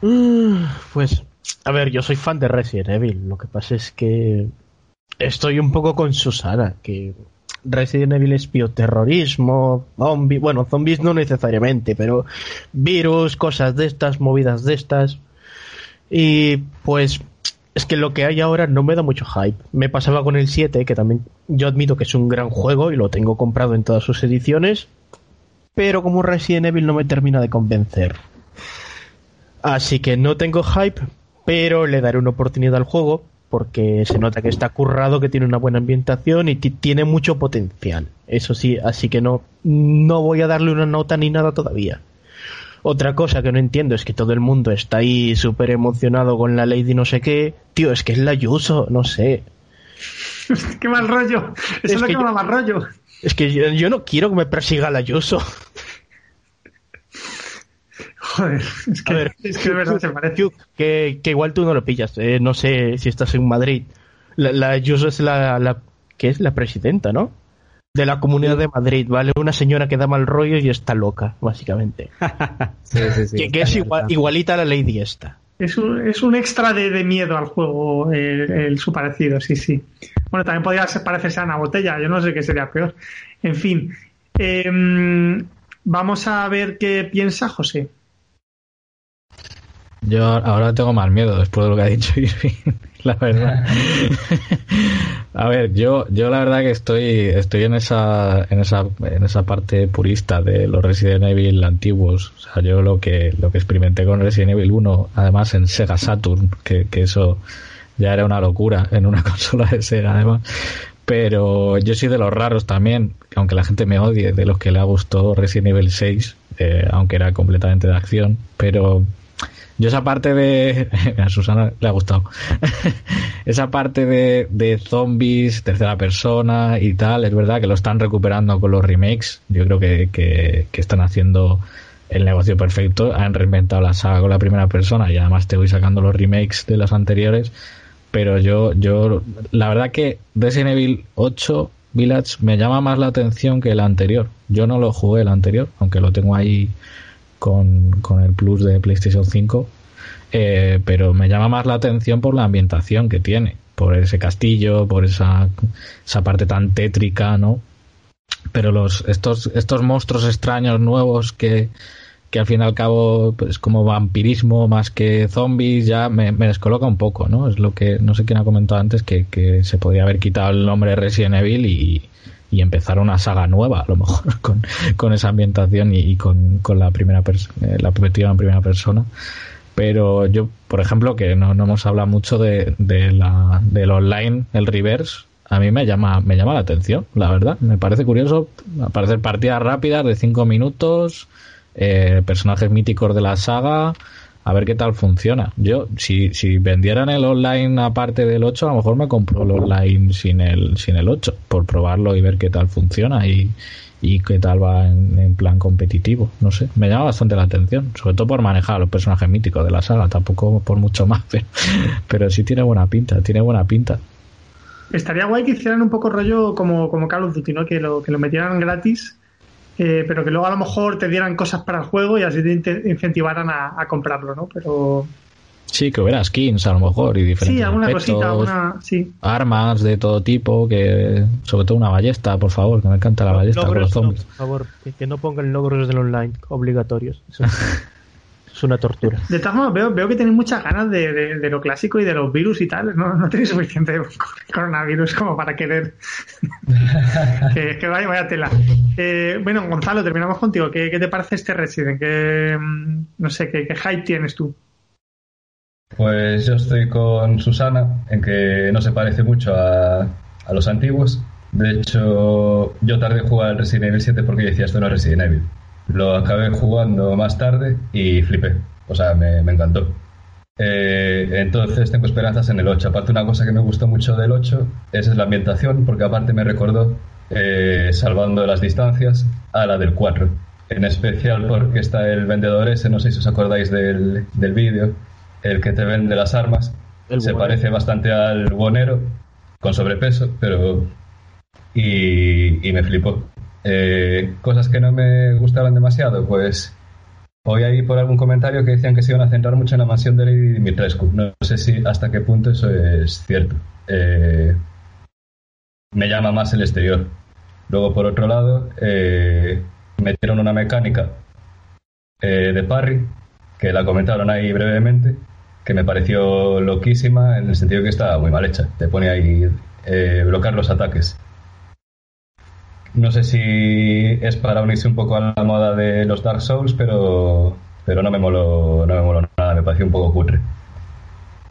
Mm, pues a ver, yo soy fan de Resident Evil. Lo que pasa es que estoy un poco con Susana, que Resident Evil es bioterrorismo, zombie, bueno, zombies no necesariamente, pero virus, cosas de estas, movidas de estas. Y pues es que lo que hay ahora no me da mucho hype. Me pasaba con el 7, que también yo admito que es un gran juego y lo tengo comprado en todas sus ediciones, pero como Resident Evil no me termina de convencer. Así que no tengo hype, pero le daré una oportunidad al juego porque se nota que está currado, que tiene una buena ambientación y tiene mucho potencial. Eso sí, así que no, no voy a darle una nota ni nada todavía. Otra cosa que no entiendo es que todo el mundo está ahí súper emocionado con la Lady no sé qué. Tío, es que es la Yuso, no sé. qué mal rollo. Eso es, es lo que, que yo, mal rollo. Es que yo, yo, no quiero que me persiga la Yuso. Joder, es que, ver, es que de verdad se parece. Que, que, igual tú no lo pillas. Eh, no sé si estás en Madrid. La, la es la, la, que es la presidenta, ¿no? De la Comunidad de Madrid, ¿vale? Una señora que da mal rollo y está loca, básicamente. sí, sí, sí, que, que es igual, igualita a la Lady esta. Es un, es un extra de, de miedo al juego, el, el, su parecido, sí, sí. Bueno, también podría parecerse a una botella, yo no sé qué sería peor. En fin, eh, vamos a ver qué piensa José. Yo ahora tengo más miedo después de lo que ha dicho Irving, la verdad. a ver, yo, yo la verdad que estoy, estoy en esa, en esa, en esa parte purista de los Resident Evil antiguos. O sea, yo lo que, lo que experimenté con Resident Evil 1, además en Sega Saturn, que, que eso ya era una locura en una consola de Sega además. Pero yo soy de los raros también, aunque la gente me odie, de los que le ha gustado Resident Evil 6, eh, aunque era completamente de acción. Pero yo esa parte de... A Susana le ha gustado. esa parte de, de, zombies, tercera persona y tal, es verdad que lo están recuperando con los remakes. Yo creo que, que, están haciendo el negocio perfecto. Han reinventado la saga con la primera persona y además te voy sacando los remakes de las anteriores. Pero yo, yo, la verdad que Resident Evil 8 Village me llama más la atención que el anterior. Yo no lo jugué el anterior, aunque lo tengo ahí con, con el Plus de PlayStation 5, eh, pero me llama más la atención por la ambientación que tiene, por ese castillo, por esa, esa parte tan tétrica, ¿no? Pero los, estos, estos monstruos extraños nuevos que, que al fin y al cabo pues como vampirismo más que zombies ya me, me, descoloca un poco, ¿no? Es lo que no sé quién ha comentado antes que, que se podría haber quitado el nombre de Resident Evil y, y empezar una saga nueva, a lo mejor, con, con esa ambientación y, con, con, la primera eh, la perspectiva en primera persona. Pero yo, por ejemplo, que no, no hemos hablado mucho de, de la, del online, el reverse, a mí me llama, me llama la atención, la verdad. Me parece curioso aparecer partidas rápidas de 5 minutos, eh, personajes míticos de la saga, a ver qué tal funciona. Yo, si, si vendieran el online aparte del 8, a lo mejor me compro el online sin el, sin el 8, por probarlo y ver qué tal funciona y, y qué tal va en, plan competitivo. No sé, me llama bastante la atención, sobre todo por manejar a los personajes míticos de la saga, tampoco por mucho más, pero, pero sí tiene buena pinta, tiene buena pinta. Estaría guay que hicieran un poco rollo como, como Call of Duty, ¿no? Que lo, que lo metieran gratis, eh, pero que luego a lo mejor te dieran cosas para el juego y así te incentivaran a, comprarlo, ¿no? Pero... Sí, que hubiera skins a lo mejor y diferentes Sí, alguna cosita, alguna, sí. Armas de todo tipo, que sobre todo una ballesta, por favor, que me encanta la ballesta con los zombies. por favor, que, no pongan logros del online obligatorios. es una tortura. De todas formas, veo, veo que tenéis muchas ganas de, lo clásico y de los virus y tal. No, no tenéis suficiente coronavirus como para querer que, que, vaya, vaya tela. Eh, bueno, Gonzalo, terminamos contigo. ¿Qué, te parece este Resident? ¿Qué, mm, no sé, ¿qué, qué hype tienes tú? Pues yo estoy con Susana en que no se parece mucho a, a los antiguos. De hecho, yo tardé en jugar el Resident Evil 7 porque decía esto no es Resident Evil. Lo acabé jugando más tarde y flipé. O sea, me, encantó. Eh, entonces tengo esperanzas en el 8. Aparte, una cosa que me gustó mucho del 8 es la ambientación, porque aparte me recordó, eh, salvando las distancias, a la del 4. En especial porque está el vendedor ese, no sé si os acordáis del, del vídeo, el que te vende las armas. Se parece bastante al bonero, con sobrepeso, pero. Y, y me flipó. Eh, cosas que no me gustaban demasiado, pues hoy ahí por algún comentario que decían que se iban a centrar mucho en la mansión de Lady Dimitrescu. No sé si hasta qué punto eso es cierto. Eh, me llama más el exterior. Luego, por otro lado, eh, metieron una mecánica de parry, que la comentaron ahí brevemente, que me pareció loquísima en el sentido que está muy mal hecha. Te pone ahí bloquear los ataques. No sé si es para unirse un poco a la moda de los Dark Souls, pero, pero no, me moló, no me moló nada, me pareció un poco cutre.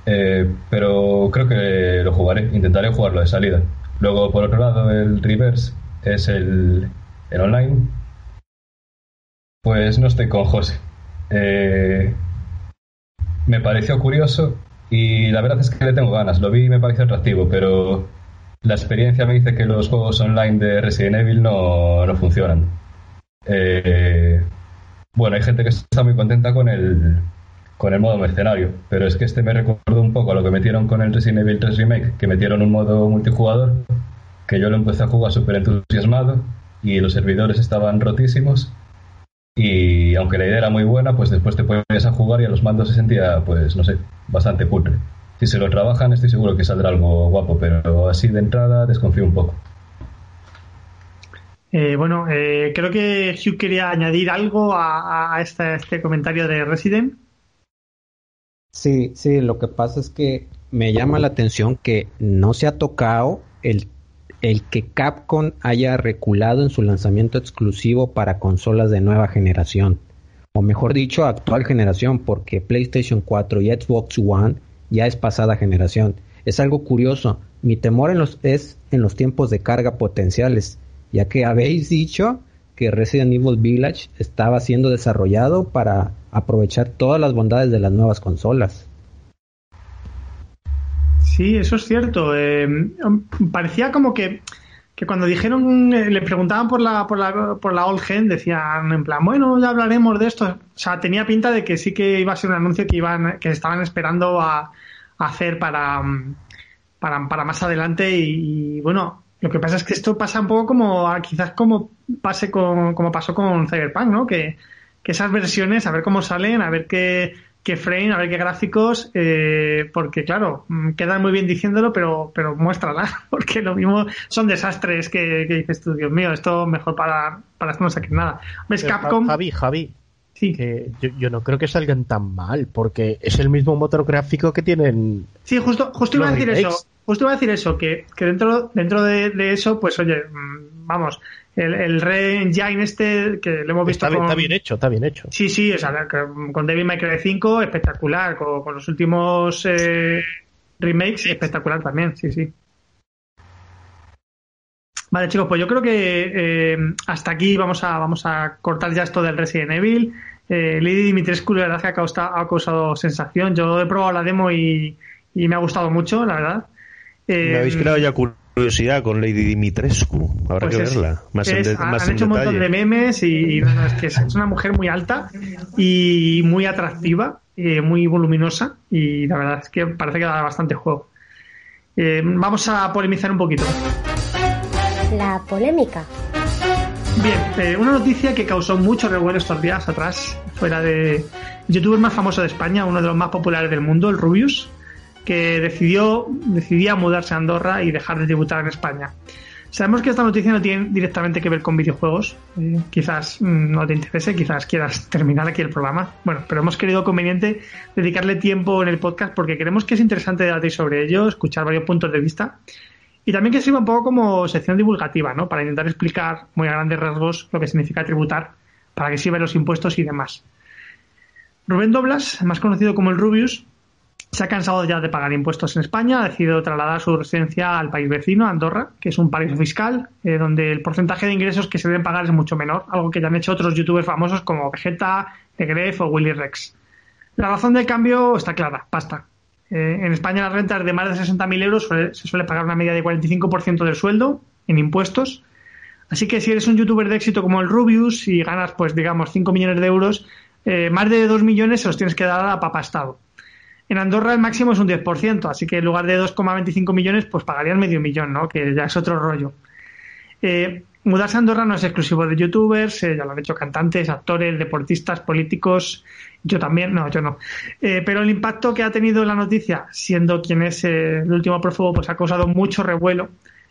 Eh, pero creo que lo jugaré, intentaré jugarlo de salida. Luego, por otro lado, el Reverse es el, el online. Pues no estoy con José. Eh, me pareció curioso y la verdad es que le tengo ganas. Lo vi y me pareció atractivo, pero la experiencia me dice que los juegos online de Resident Evil no, no funcionan. Eh, bueno, hay gente que está muy contenta con el, con el modo mercenario, pero es que este me recordó un poco a lo que metieron con el Resident Evil 3 Remake, que metieron un modo multijugador, que yo lo empecé a jugar súper entusiasmado y los servidores estaban rotísimos y aunque la idea era muy buena, pues después te ponías a jugar y a los mandos se sentía, pues no sé, bastante cutre si se lo trabajan estoy seguro que saldrá algo guapo, pero así de entrada desconfío un poco. Eh, bueno, eh, creo que Hugh quería añadir algo a, este, este, comentario de Resident. Sí, sí, lo que pasa es que me llama la atención que no se ha tocado el, el que Capcom haya reculado en su lanzamiento exclusivo para consolas de nueva generación, o mejor dicho, actual generación, porque PlayStation 4 y Xbox One ya es pasada generación. Es algo curioso. Mi temor en los, es en los tiempos de carga potenciales, ya que habéis dicho que Resident Evil Village estaba siendo desarrollado para aprovechar todas las bondades de las nuevas consolas. Sí, eso es cierto. Eh, parecía como que, que cuando dijeron, eh, le preguntaban por la, por la, por la Old Gen, decían en plan, bueno, ya hablaremos de esto. O sea, tenía pinta de que sí que iba a ser un anuncio que iban, que estaban esperando a, hacer para, para, para, más adelante y, bueno, lo que pasa es que esto pasa un poco como quizás como pase con, como pasó con Cyberpunk, ¿no? Que, que esas versiones, a ver cómo salen, a ver qué, qué frame, a ver qué gráficos, eh, porque claro, quedan muy bien diciéndolo, pero, pero muéstrala, porque lo mismo son desastres que, que dices tú, Dios mío, esto mejor para, para esto no sacar nada. ¿Ves Capcom? Javi, Javi, que yo, no creo que salgan tan mal, porque es el mismo motor gráfico que tienen. Sí, justo, justo iba a decir eso. Justo iba a decir eso, que, que dentro, dentro de, eso, pues oye, mm, vamos, el, el Re-Engine este, que lo hemos visto. Está, está, bien hecho, está bien hecho. Sí, sí, o sea, con Devil May Cry 5, espectacular. Con, los últimos eh, remakes, espectacular también, sí, sí. Vale, chicos, pues yo creo que eh, hasta aquí vamos a, vamos a cortar ya esto del Resident Evil Eh, Lady Dimitrescu, la verdad es que ha causado, ha causado sensación. Yo he probado la demo y, y me ha gustado mucho, la verdad. Eh, Me habéis creado ya curiosidad con Lady Dimitrescu. Habrá Pues que es- verla. Más en, es- de- han más en hecho un montón detalle. de memes y, y no, no, es que es, es una mujer muy alta y muy atractiva, eh, muy voluminosa y la verdad es que parece que da bastante juego. Eh, vamos a polemizar un poquito. La polémica. Bien, eh, una noticia que causó mucho revuelo estos días atrás, fuera de el youtuber más famoso de España, uno de los más populares del mundo, el Rubius, que decidió decidía mudarse a Andorra y dejar de tributar en España. Sabemos que esta noticia no tiene directamente que ver con videojuegos. eh, quizás mm, no te interese, quizás quieras terminar aquí el programa. Bueno, pero hemos querido conveniente dedicarle tiempo en el podcast porque creemos que es interesante debatir sobre ello, escuchar varios puntos de vista y también que sirva un poco como sección divulgativa, ¿no? Para intentar explicar muy a grandes rasgos lo que significa tributar, para que sirven los impuestos y demás. Rubén Doblas, más conocido como el Rubius, se ha cansado ya de pagar impuestos en España, ha decidido trasladar su residencia al país vecino, Andorra, que es un paraíso fiscal, eh, donde el porcentaje de ingresos que se deben pagar es mucho menor, algo que ya han hecho otros youtubers famosos como Vegeta, The Gref o Willy Rex. La razón del cambio está clara, pasta. Eh, en España las rentas de más de 60.000 euros se suele pagar una media de 45% del sueldo en impuestos. Así que si eres un youtuber de éxito como el Rubius y ganas, pues digamos, 5 millones de euros, eh, más de 2 millones se los tienes que dar a Papa Estado. En Andorra el máximo es un 10%, así que en lugar de 2,25 millones, pues pagarías medio millón, ¿no? Que ya es otro rollo. Eh, mudarse a Andorra no es exclusivo de youtubers, eh, ya lo han hecho cantantes, actores, deportistas, políticos. Yo también, no, yo no. Eh, pero el impacto que ha tenido la noticia, siendo quien es eh, el último prófugo, pues ha causado mucho revuelo.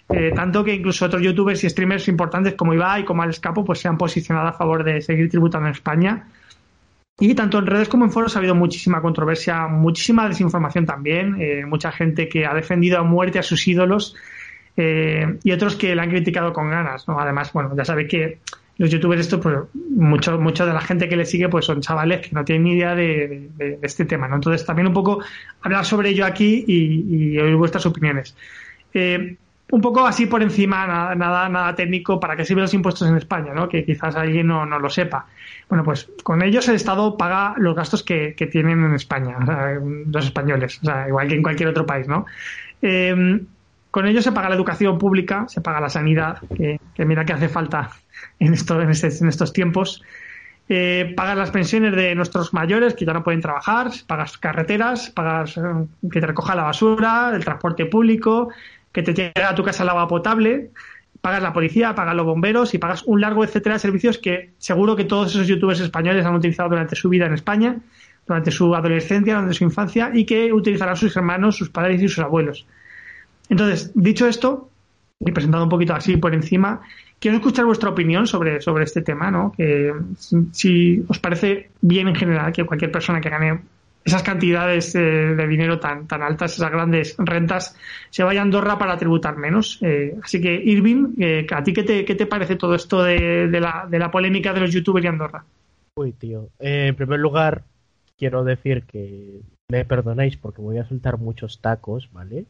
Eh, tanto que incluso otros youtubers y streamers importantes como Ibai y como Alex Capo pues se han posicionado a favor de seguir tributando en España. Y tanto en redes como en foros ha habido muchísima controversia, muchísima desinformación también, eh, mucha gente que ha defendido a muerte a sus ídolos eh, y otros que la han criticado con ganas. ¿no? Además, bueno, ya sabéis que los youtubers, esto, pues, mucho, mucho de la gente que le sigue, pues son chavales que no tienen ni idea de, de- de este tema. Entonces, también un poco hablar sobre ello aquí y, y oír vuestras opiniones. Eh, un poco así por encima, nada, nada, nada técnico, para que sirven los impuestos en España, ¿no? Que quizás alguien no, no lo sepa. Bueno, pues con ellos el Estado paga los gastos que, que tienen en España, o sea, los españoles, o sea, igual que en cualquier otro país, ¿no? Eh, con ellos se paga la educación pública, se paga la sanidad, que, que mira que hace falta en, esto, en, este- en estos tiempos. Eh, pagas las pensiones de nuestros mayores que ya no pueden trabajar, pagas carreteras, pagas eh, que te recoja la basura, el transporte público, que te llegue a tu casa el agua potable, pagas la policía, pagas los bomberos y pagas un largo etcétera de servicios que seguro que todos esos youtubers españoles han utilizado durante su vida en España, durante su adolescencia, durante su infancia y que utilizarán sus hermanos, sus padres y sus abuelos. Entonces, dicho esto, y presentado un poquito así por encima, quiero escuchar vuestra opinión sobre, sobre este tema, ¿no? Que si, si os parece bien en general que cualquier persona que gane esas cantidades eh, de dinero tan, tan altas, esas grandes rentas, se vaya a Andorra para tributar menos. Eh, así que, Irving, eh, ¿a ti qué te, qué te parece todo esto de, de la, de la polémica de los youtubers y Andorra? Uy, tío. En primer lugar, quiero decir que me perdonéis porque voy a soltar muchos tacos, ¿vale?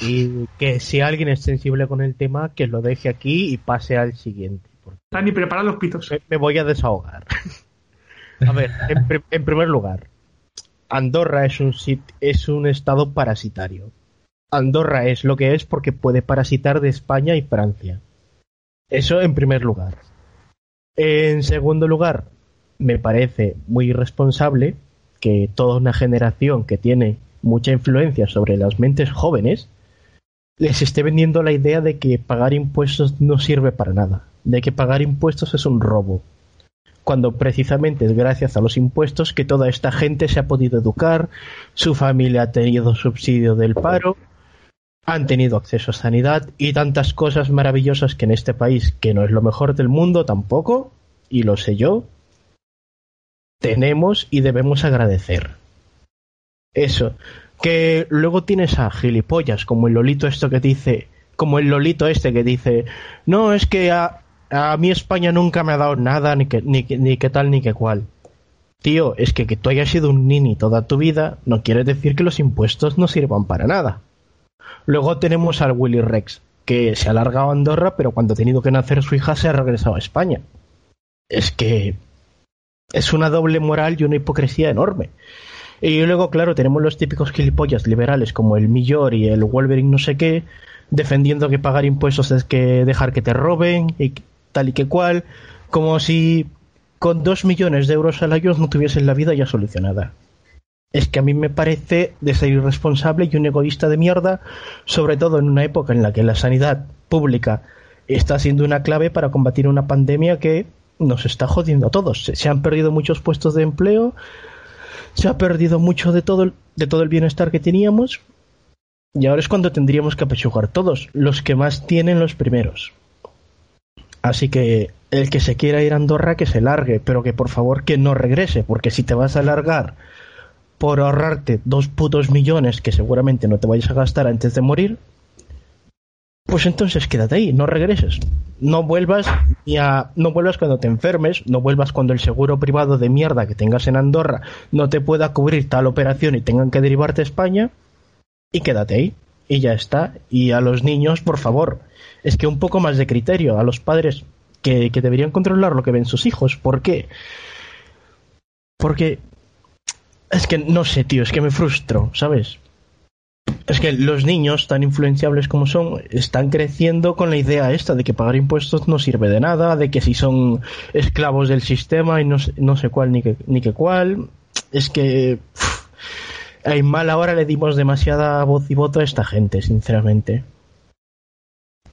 Y que si alguien es sensible con el tema, que lo deje aquí y pase al siguiente. Dani, prepara los pitos. me, me voy a desahogar. a ver, en, en primer lugar, Andorra es un, es un estado parasitario. Andorra es lo que es porque puede parasitar de España y Francia. Eso en primer lugar. En segundo lugar, me parece muy irresponsable que toda una generación que tiene mucha influencia sobre las mentes jóvenes les esté vendiendo la idea de que pagar impuestos no sirve para nada, de que pagar impuestos es un robo, cuando precisamente es gracias a los impuestos que toda esta gente se ha podido educar, su familia ha tenido subsidio del paro, han tenido acceso a sanidad y tantas cosas maravillosas que en este país, que no es lo mejor del mundo tampoco, y lo sé yo, tenemos y debemos agradecer. Eso. Que luego tienes a gilipollas, como el Lolito esto que dice, como el Lolito este que dice, no, es que a, a mí España nunca me ha dado nada, ni que, ni, ni tal, ni que cual. Tío, es que que tú hayas sido un nini toda tu vida no quiere decir que los impuestos no sirvan para nada. Luego tenemos al Willy Rex, que se ha largado a Andorra, pero cuando ha tenido que nacer su hija se ha regresado a España. Es que es una doble moral y una hipocresía enorme. Y luego, claro, tenemos los típicos gilipollas liberales como el Millor y el Wolverine no sé qué, defendiendo que pagar impuestos es que dejar que te roben y tal y que cual, como si con dos millones de euros al año no tuviesen la vida ya solucionada. Es que a mí me parece de ser irresponsable y un egoísta de mierda, sobre todo en una época en la que la sanidad pública está siendo una clave para combatir una pandemia que nos está jodiendo a todos. Se, han perdido muchos puestos de empleo, se ha perdido mucho de todo, el- de todo el bienestar que teníamos y ahora es cuando tendríamos que apechugar todos, los que más tienen los primeros. Así que el que se quiera ir a Andorra que se largue, pero que por favor que no regrese, porque si te vas a largar por ahorrarte dos putos millones que seguramente no te vayas a gastar antes de morir, pues entonces quédate ahí, no regreses. No vuelvas ni a, no vuelvas cuando te enfermes, no vuelvas cuando el seguro privado de mierda que tengas en Andorra no te pueda cubrir tal operación y tengan que derivarte a España y quédate ahí. Y ya está. Y a los niños, por favor, es que un poco más de criterio, a los padres que, deberían controlar lo que ven sus hijos. ¿Por qué? Porque es que no sé, tío, es que me frustro, ¿sabes? Es que los niños, tan influenciables como son, están creciendo con la idea esta de que pagar impuestos no sirve de nada, de que si son esclavos del sistema y no, sé- no sé cuál ni que, ni que cuál. Es que uf, en mala hora le dimos demasiada voz y voto a esta gente, sinceramente.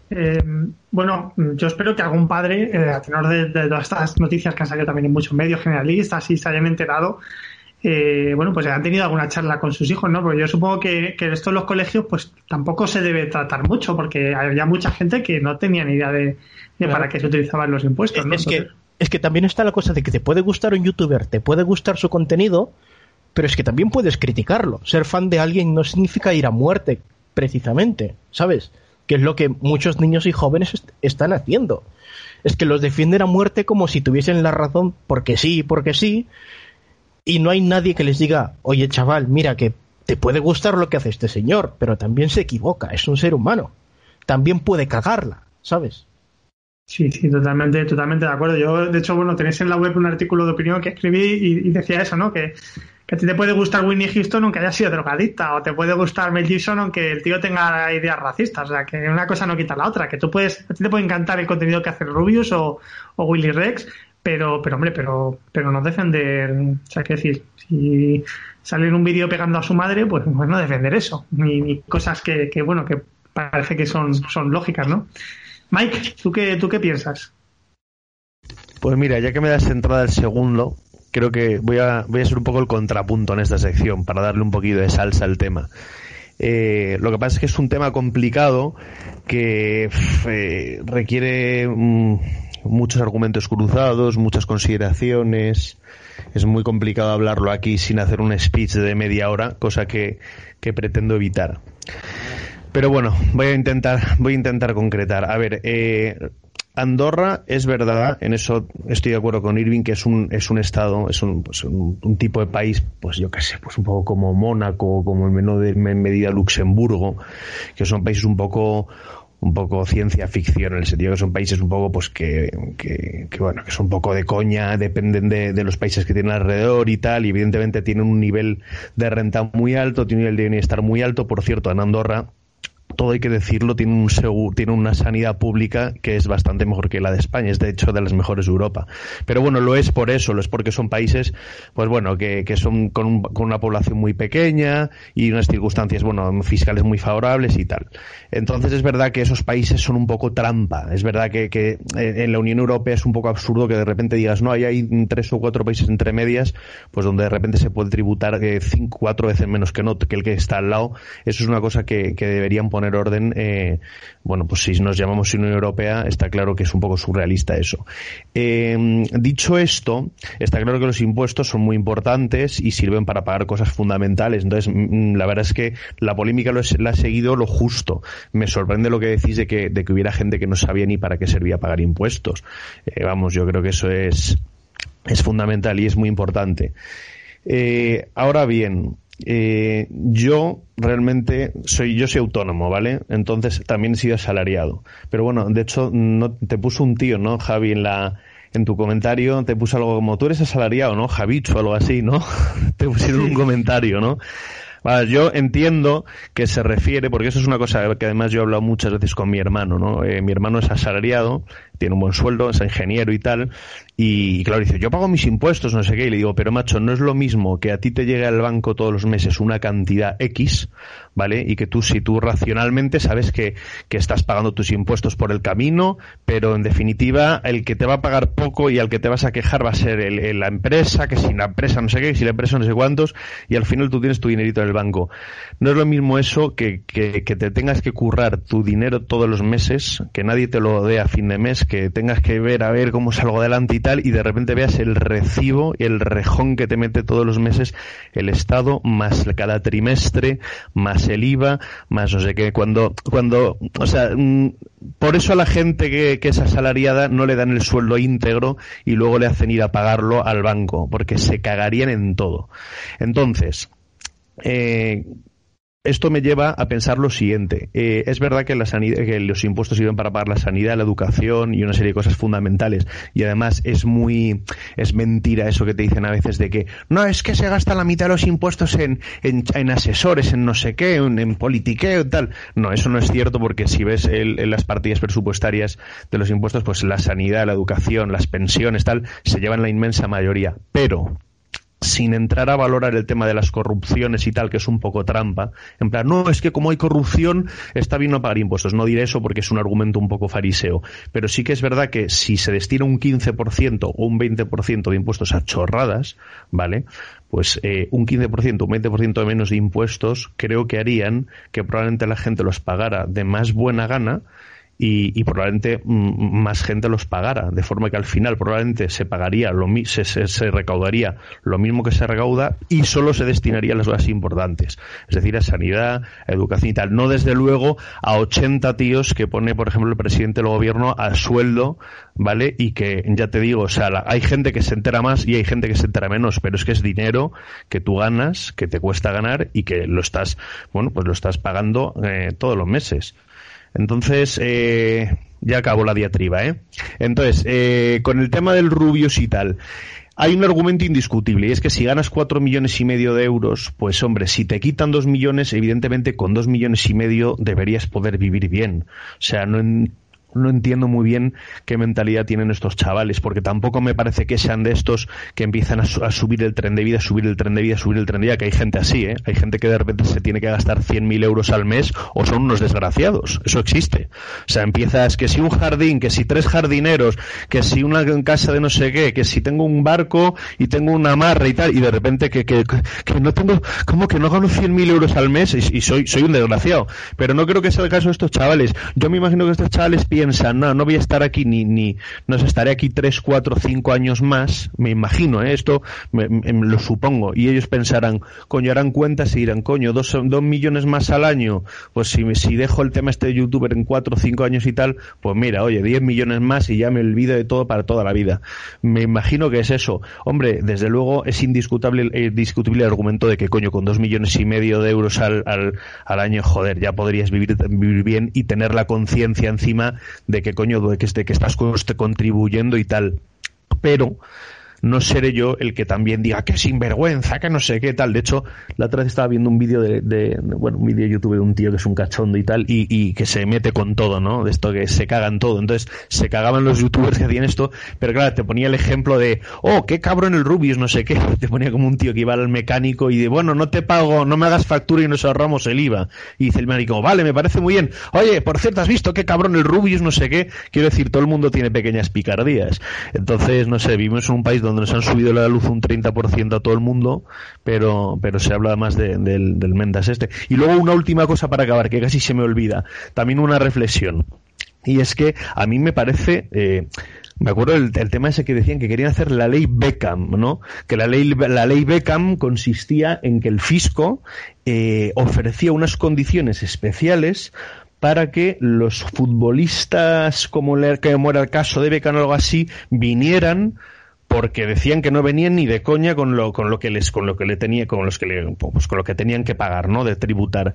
Eh, bueno, yo espero que algún padre, eh, a tenor de, de todas estas noticias que han salido también en muchos medios generalistas y se hayan enterado, eh, bueno, pues han tenido alguna charla con sus hijos, ¿no? Porque yo supongo que, que esto en los colegios, pues tampoco se debe tratar mucho, porque había mucha gente que no tenía ni idea de, de Claro. para qué se utilizaban los impuestos, ¿no? Es que, es que también está la cosa de que te puede gustar un youtuber, te puede gustar su contenido, pero es que también puedes criticarlo. Ser fan de alguien no significa ir a muerte, precisamente, ¿sabes? Que es lo que muchos niños y jóvenes est- están haciendo. Es que los defienden a muerte como si tuviesen la razón porque sí, porque sí, y no hay nadie que les diga, oye chaval, mira que te puede gustar lo que hace este señor, pero también se equivoca, es un ser humano. También puede cagarla, ¿sabes? Sí, sí, totalmente, totalmente de acuerdo. Yo, de hecho, bueno, tenéis en la web un artículo de opinión que escribí y, y decía eso, ¿no? Que, que a ti te puede gustar Winnie Houston aunque haya sido drogadicta, o te puede gustar Mel Gibson aunque el tío tenga ideas racistas. O sea, que una cosa no quita la otra. Que tú puedes, a ti te puede encantar el contenido que hace Rubius o, o Willy Rex, pero, pero hombre, pero, pero no defender, o sea, que decir, si sale en un vídeo pegando a su madre, pues, pues no defender eso, ni, ni cosas que, que, bueno, que parece que son, son lógicas, ¿no? Mike, ¿tú qué, ¿tú qué piensas? Pues mira, ya que me das entrada al segundo, creo que voy a, voy a ser un poco el contrapunto en esta sección para darle un poquito de salsa al tema. Eh, lo que pasa es que es un tema complicado que eh, requiere mm, muchos argumentos cruzados, muchas consideraciones. Es muy complicado hablarlo aquí sin hacer un speech de media hora, cosa que, que pretendo evitar. Pero bueno, voy a intentar, voy a intentar concretar. A ver, eh, Andorra es verdad, en eso estoy de acuerdo con Irving, que es un, es un estado, es un, pues un, tipo de país, pues yo qué sé, pues un poco como Mónaco, como en menor medida Luxemburgo, que son países un poco un poco ciencia ficción en el sentido que son países un poco pues que, que, que, bueno que son un poco de coña dependen de, de los países que tienen alrededor y tal y evidentemente tienen un nivel de renta muy alto tienen un nivel de bienestar muy alto. Por cierto en Andorra todo hay que decirlo, tiene, un segu- tiene una sanidad pública que es bastante mejor que la de España, es de hecho de las mejores de Europa. Pero bueno, lo es por eso, lo es porque son países, pues bueno, que, que son con, un- con una población muy pequeña y unas circunstancias, bueno, fiscales muy favorables y tal. Entonces es verdad que esos países son un poco trampa, es verdad que, que eh, en la Unión Europea es un poco absurdo que de repente digas, no, ahí hay tres o cuatro países entre medias, pues donde de repente se puede tributar eh, cinco, cuatro veces menos que, no, que el que está al lado. Eso es una cosa que, que deberían poner orden. eh, bueno, pues si nos llamamos Unión Europea, está claro que es un poco surrealista eso. Eh, dicho esto, está claro que los impuestos son muy importantes y sirven para pagar cosas fundamentales. Entonces, mm, la verdad es que la polémica lo la ha seguido lo justo. Me sorprende lo que decís de que, de que hubiera gente que no sabía ni para qué servía pagar impuestos. Eh, vamos, yo creo que eso es, es fundamental y es muy importante. Ahora bien, eh, yo realmente soy yo soy autónomo, ¿vale? Entonces también he sido asalariado. Pero bueno, de hecho no te puso un tío, ¿no, Javi, en la en tu comentario te puso algo como, tú eres asalariado, ¿no? Javich o algo así, ¿no? te pusieron un comentario, ¿no? Vale, yo entiendo que se refiere, porque eso es una cosa que además yo he hablado muchas veces con mi hermano, ¿no? Eh, mi hermano es asalariado, tiene un buen sueldo, es ingeniero y tal, y claro, dice, yo pago mis impuestos, no sé qué, y le digo, pero macho, no es lo mismo que a ti te llegue al banco todos los meses una cantidad X, ¿vale? Y que tú, si tú racionalmente sabes que, que estás pagando tus impuestos por el camino, pero en definitiva, el que te va a pagar poco y al que te vas a quejar va a ser el, la empresa, que si la empresa no sé qué, si la empresa no sé cuántos, y al final tú tienes tu dinerito en el banco. No es lo mismo eso que, que, que te tengas que currar tu dinero todos los meses, que nadie te lo dé a fin de mes, que tengas que ver a ver cómo salgo adelante y tal, y de repente veas el recibo el rejón que te mete todos los meses el Estado, más cada trimestre, más el IVA, más no sé qué. Cuando, cuando, o sea, mm, por eso a la gente que, que es asalariada no le dan el sueldo íntegro y luego le hacen ir a pagarlo al banco, porque se cagarían en todo. Entonces, eh, esto me lleva a pensar lo siguiente. Eh, es verdad que, la sanidad, que los impuestos sirven para pagar la sanidad, la educación y una serie de cosas fundamentales. Y además es muy, es mentira eso que te dicen a veces de que no, es que se gasta la mitad de los impuestos en, en, asesores, en no sé qué, en, en politiqueo y tal. No, eso no es cierto porque si ves el, en las partidas presupuestarias de los impuestos, pues la sanidad, la educación, las pensiones, tal, se llevan la inmensa mayoría. Pero, sin entrar a valorar el tema de las corrupciones y tal, que es un poco trampa, en plan, no, es que como hay corrupción, está bien no pagar impuestos. No diré eso porque es un argumento un poco fariseo. Pero sí que es verdad que si se destina un 15% o un 20% de impuestos a chorradas, ¿vale? Pues eh, un 15%, un 20% de menos de impuestos creo que harían que probablemente la gente los pagara de más buena gana y, y probablemente mm, más gente los pagara, de forma que al final probablemente se pagaría, lo, se, se- se recaudaría lo mismo que se recauda y solo se destinaría a las cosas importantes, es decir, a sanidad, a educación y tal, no desde luego a 80 tíos que pone, por ejemplo, el presidente del gobierno a sueldo, ¿vale? Y que, ya te digo, o sea, la- hay gente que se entera más y hay gente que se entera menos, pero es que es dinero que tú ganas, que te cuesta ganar y que lo estás, bueno, pues lo estás pagando eh, todos los meses. Entonces, eh, ya acabó la diatriba, ¿eh? Entonces, eh, con el tema del Rubius y tal, hay un argumento indiscutible y es que si ganas cuatro millones y medio de euros, pues hombre, si te quitan dos millones, evidentemente con dos millones y medio deberías poder vivir bien. O sea, no, no entiendo muy bien qué mentalidad tienen estos chavales, porque tampoco me parece que sean de estos que empiezan a, su- a subir el tren de vida, subir el tren de vida, subir el tren de vida, que hay gente así, ¿eh? Hay gente que de repente se tiene que gastar 100.000 euros al mes o son unos desgraciados. Eso existe. O sea, empiezas que si un jardín, que si tres jardineros, que si una casa de no sé qué, que si tengo un barco y tengo una amarre y tal, y de repente que, que, que no tengo, como que no gano 100.000 euros al mes y, y soy, soy un desgraciado. Pero no creo que sea el caso de estos chavales. Yo me imagino que estos chavales piensan, no, no voy a estar aquí ni, ni, no sé, estaré aquí 3, 4, 5 años más, me imagino, ¿eh? esto me- lo supongo, y ellos pensarán, coño, harán cuentas y dirán, coño, dos, dos millones más al año, pues si, si dejo el tema este de youtuber en 4 o 5 años y tal, pues mira, oye, 10 millones más y ya me olvido de todo para toda la vida. Me imagino que es eso. Hombre, desde luego es indiscutible, eh, el argumento de que, coño, con 2 millones y medio de euros al, al, al año, joder, ya podrías vivir, vivir bien y tener la conciencia encima de que, coño, de que, de que estás contribuyendo y tal. Pero no seré yo el que también diga que sinvergüenza, que no sé qué tal. De hecho, la otra vez estaba viendo un vídeo de, bueno, un vídeo de YouTube de un tío que es un cachondo y tal, y, y que se mete con todo, ¿no? De esto que se cagan todo. Entonces, se cagaban los youtubers que hacían esto, pero claro, te ponía el ejemplo de, oh, qué cabrón el Rubius, no sé qué. Te ponía como un tío que iba al mecánico y de, bueno, no te pago, no me hagas factura y nos ahorramos el IVA. Y dice el mecánico, vale, me parece muy bien. Oye, por cierto, ¿has visto qué cabrón el Rubius, no sé qué? Quiero decir, todo el mundo tiene pequeñas picardías. Entonces, no sé, vivimos en un país donde nos han subido la luz un 30% a todo el mundo, pero, pero se habla más de- del, del Mendas este. Y luego una última cosa para acabar, que casi se me olvida. También una reflexión. Y es que a mí me parece, eh, me acuerdo el, el tema ese que decían que querían hacer la ley Beckham, ¿no? Que la ley, la ley Beckham consistía en que el fisco eh, ofrecía unas condiciones especiales para que los futbolistas, como, le- como era el caso de Beckham o algo así, vinieran porque decían que no venían ni de coña con lo, con lo que les, con lo que le tenía, con los que le, pues con lo que tenían que pagar, ¿no? De tributar.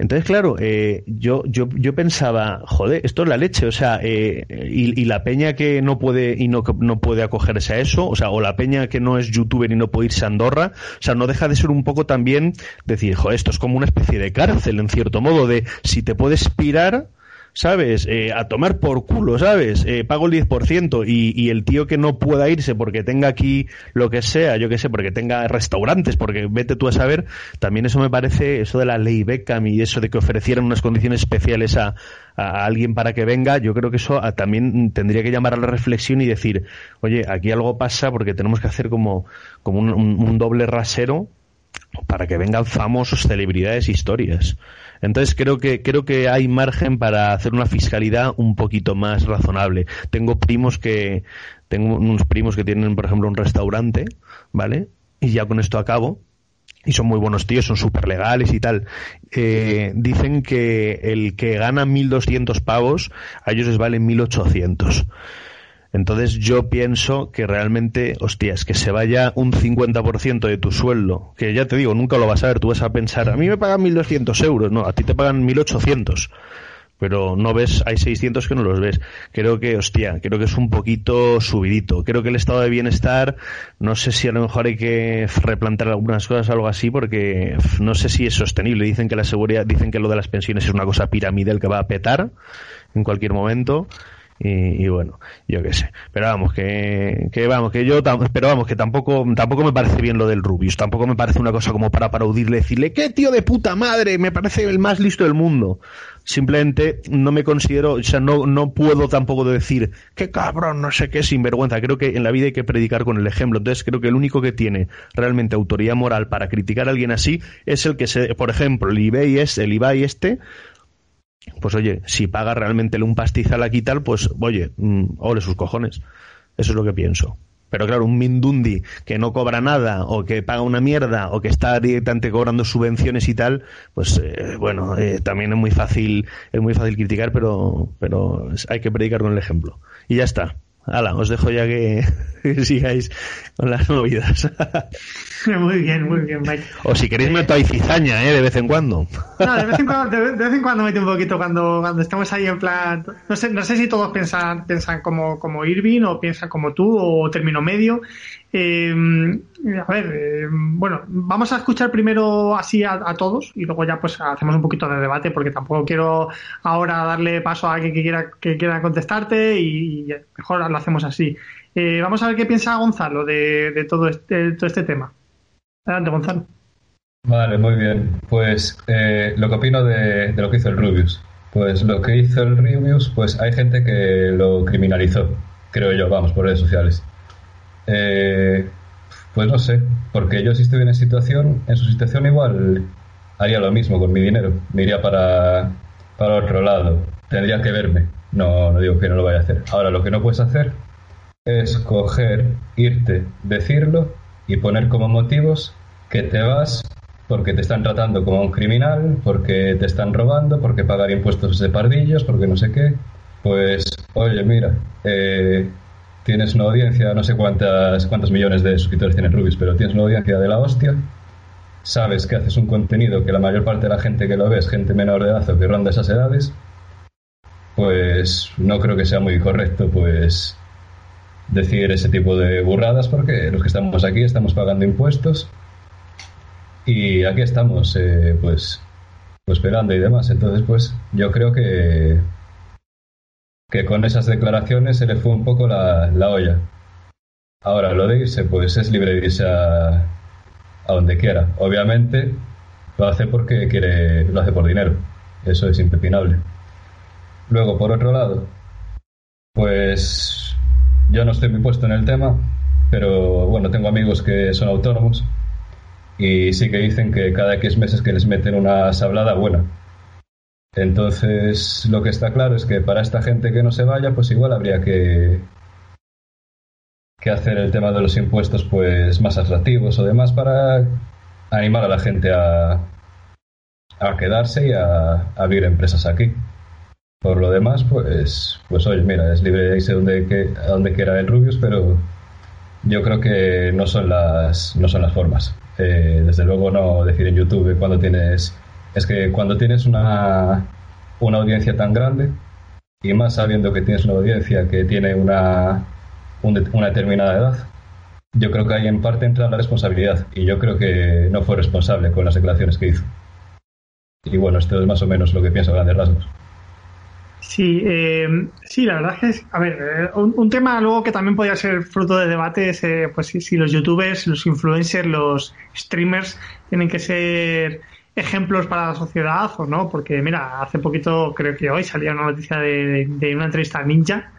Entonces, claro, eh, yo, yo, yo pensaba, joder, esto es la leche, o sea, eh, y, y, la peña que no puede y no, no puede acogerse a eso, o sea, o la peña que no es youtuber y no puede irse a Andorra, o sea, no deja de ser un poco también decir, joder, esto es como una especie de cárcel, en cierto modo, de si te puedes pirar, ¿sabes? Eh, a tomar por culo, ¿sabes? Eh, pago el 10% y, y el tío que no pueda irse porque tenga aquí lo que sea, yo que sé, porque tenga restaurantes, porque vete tú a saber, también eso me parece, eso de la ley Beckham y eso de que ofrecieran unas condiciones especiales a, a alguien para que venga, yo creo que eso ah, también tendría que llamar a la reflexión y decir, oye, aquí algo pasa porque tenemos que hacer como, como un, un, un doble rasero para que vengan famosos, celebridades, historias. Entonces creo que creo que hay margen para hacer una fiscalidad un poquito más razonable. Tengo primos que tengo unos primos que tienen, por ejemplo, un restaurante, ¿vale? Y ya con esto acabo. Y son muy buenos tíos, son súper legales y tal. Eh, dicen que el que gana 1.200 pavos, a ellos les valen 1.800. Entonces yo pienso que realmente, hostias, que se vaya un 50% de tu sueldo, que ya te digo, nunca lo vas a ver, tú vas a pensar, a mí me pagan 1.200 euros, no, a ti te pagan 1.800 pero no ves, hay 600 que no los ves. Creo que, hostia, creo que es un poquito subidito. Creo que el estado de bienestar, no sé si a lo mejor hay que replantear algunas cosas algo así, porque no sé si es sostenible. Dicen que la seguridad, dicen que lo de las pensiones es una cosa piramidal que va a petar en cualquier momento. Y, y, bueno, yo qué sé. Pero vamos, que, que vamos, que yo, pero vamos, que tampoco, tampoco me parece bien lo del Rubius. Tampoco me parece una cosa como para aplaudirle, decirle, qué tío de puta madre, me parece el más listo del mundo. Simplemente no me considero, o sea, no, no puedo tampoco decir, qué cabrón, no sé qué, sinvergüenza. Creo que en la vida hay que predicar con el ejemplo. Entonces creo que el único que tiene realmente autoridad moral para criticar a alguien así es el que se, por ejemplo, el Ibai es, el Ibai este, pues oye, si paga realmente un pastizal aquí tal, pues oye, mmm, ole sus cojones. Eso es lo que pienso. Pero claro, un Mindundi que no cobra nada o que paga una mierda o que está directamente cobrando subvenciones y tal, pues eh, bueno, eh, también es muy fácil, es muy fácil criticar, pero, pero hay que predicar con el ejemplo. Y ya está. Hala, os dejo ya que, que sigáis con las movidas. muy bien, muy bien, Mike. O si queréis meto ahí cizaña, ¿eh? De vez en cuando. No, de vez en cuando, de, de vez en cuando mete un poquito cuando, cuando estamos ahí en plan... No sé, no sé si todos piensan, piensan como, como Irving o piensan como tú o término medio. Eh, a ver, eh, bueno, vamos a escuchar primero así a, todos y luego ya pues hacemos un poquito de debate porque tampoco quiero ahora darle paso a alguien que quiera, que quiera contestarte y, mejor lo hacemos así. Eh, vamos a ver qué piensa Gonzalo de, de todo, este, de todo este tema. Adelante, Gonzalo. Vale, muy bien. Pues eh, lo que opino de, de, lo que hizo el Rubius. Pues lo que hizo el Rubius, pues hay gente que lo criminalizó, creo yo, vamos, por redes sociales. Eh, pues no sé, porque yo si estuviera en situación, en su situación igual haría lo mismo con mi dinero, me iría para, para otro lado, tendría que verme, no, no digo que no lo vaya a hacer. Ahora, lo que no puedes hacer es coger, irte, decirlo y poner como motivos que te vas porque te están tratando como un criminal, porque te están robando, porque pagar impuestos de pardillos, porque no sé qué. Pues, oye, mira, eh, tienes una audiencia, no sé cuántas, cuántos millones de suscriptores tiene Rubius, pero tienes una audiencia de la hostia, sabes que haces un contenido que la mayor parte de la gente que lo ve es gente menor de edad o que ronda esas edades, pues no creo que sea muy correcto pues decir ese tipo de burradas porque los que estamos aquí estamos pagando impuestos y aquí estamos eh, pues pues esperando y demás. Entonces pues yo creo que que con esas declaraciones se le fue un poco la, la olla. Ahora lo de irse pues es libre de irse a, a donde quiera. Obviamente lo hace porque quiere lo hace por dinero. Eso es impepinable. Luego por otro lado pues yo no estoy muy puesto en el tema, pero bueno, tengo amigos que son autónomos y sí que dicen que cada X meses que les meten una sablada buena. Entonces, lo que está claro es que para esta gente que no se vaya, pues igual habría que, hacer el tema de los impuestos pues más atractivos o demás para animar a la gente a, a quedarse y a, a abrir empresas aquí. Por lo demás, pues, pues oye, mira, es libre de irse donde, que, a donde quiera el Rubius, pero yo creo que no son las, no son las formas. Eh, desde luego no decir en YouTube cuando tienes es que cuando tienes una, una audiencia tan grande, y más sabiendo que tienes una audiencia que tiene una, una determinada edad, yo creo que ahí en parte entra la responsabilidad y yo creo que no fue responsable con las declaraciones que hizo. Y bueno, esto es más o menos lo que pienso a grandes rasgos. Sí, eh, sí, la verdad es que, a ver, eh, un, tema luego que también podría ser fruto de debate es, eh, pues si, si, los youtubers, los influencers, los streamers tienen que ser ejemplos para la sociedad o no, porque mira, hace poquito, creo que hoy salía una noticia de, de una entrevista a Ninja,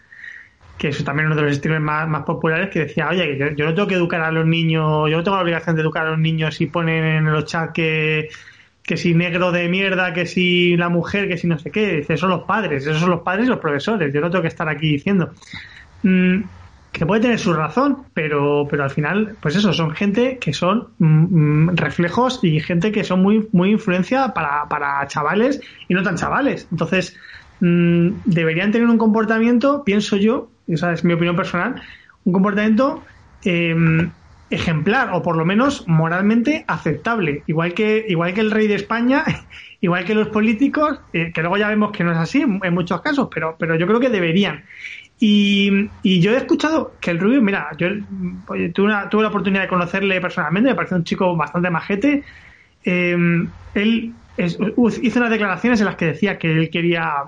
que es también uno de los streamers más, populares, que decía, oye, yo, no tengo que educar a los niños, yo no tengo la obligación de educar a los niños si ponen en los chats que, que si negro de mierda, que si la mujer, que si no sé qué, esos son los padres, esos son los padres y los profesores, yo no tengo que estar aquí diciendo. Mm, que puede tener su razón, pero, pero al final, pues eso, son gente que son mm, mm, reflejos y gente que son muy, muy influencia para, para chavales y no tan chavales. Entonces, deberían tener un comportamiento, pienso yo, esa es mi opinión personal, un comportamiento em, ejemplar o por lo menos moralmente aceptable. Igual que, igual que el rey de España, igual que los políticos, eh, que luego ya vemos que no es así en muchos casos, pero, pero yo creo que deberían. Y, yo he escuchado que el Rubio, mira, yo tuve, la oportunidad de conocerle personalmente, me parece un chico bastante majete. Em, él hizo unas declaraciones en las que decía que él quería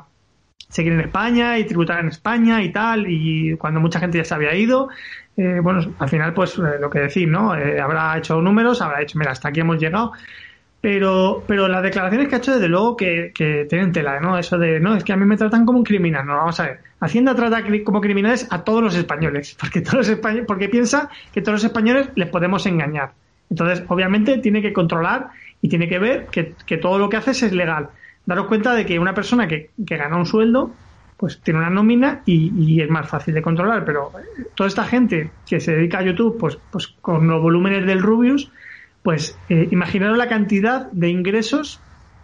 seguir en España y tributar en España y tal, y cuando mucha gente ya se había ido, eh, bueno, al final pues eh, lo que decir, ¿no? Eh, habrá hecho números, habrá dicho, mira, hasta aquí hemos llegado, pero, pero las declaraciones que ha hecho desde luego que, tienen tela, ¿no? Eso de, no, es que a mí me tratan como un criminal, no, vamos a ver. Hacienda trata como criminales a todos los españoles, porque todos los españoles, porque piensa que todos los españoles les podemos engañar. Entonces, obviamente, tiene que controlar y tiene que ver que, todo lo que haces es legal daros cuenta de que una persona que, que gana un sueldo, pues tiene una nómina y, es más fácil de controlar. Pero toda esta gente que se dedica a YouTube, pues, pues con los volúmenes del Rubius, pues eh, imaginaros la cantidad de ingresos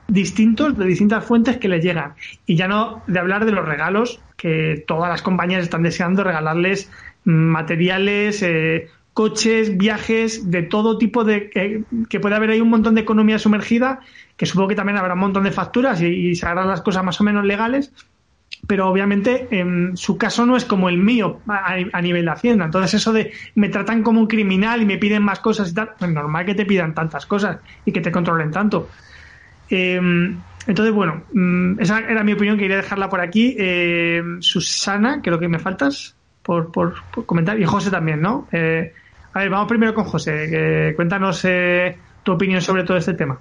distintos de distintas fuentes que le llegan. Y ya no de hablar de los regalos que todas las compañías están deseando regalarles materiales, eh, coches, viajes, de todo tipo de... Eh, que puede haber ahí un montón de economía sumergida, que supongo que también habrá un montón de facturas y, se harán las cosas más o menos legales, pero obviamente en su caso no es como el mío a, nivel de Hacienda. Entonces eso de me tratan como un criminal y me piden más cosas y tal, pues normal que te pidan tantas cosas y que te controlen tanto. Em, entonces, bueno, mm, esa era mi opinión, quería dejarla por aquí. Em, Susana, creo que me faltas por, por, comentar, y José también, ¿no? Eh, a ver, vamos primero con José. cuéntanos eh, tu opinión sobre todo este tema.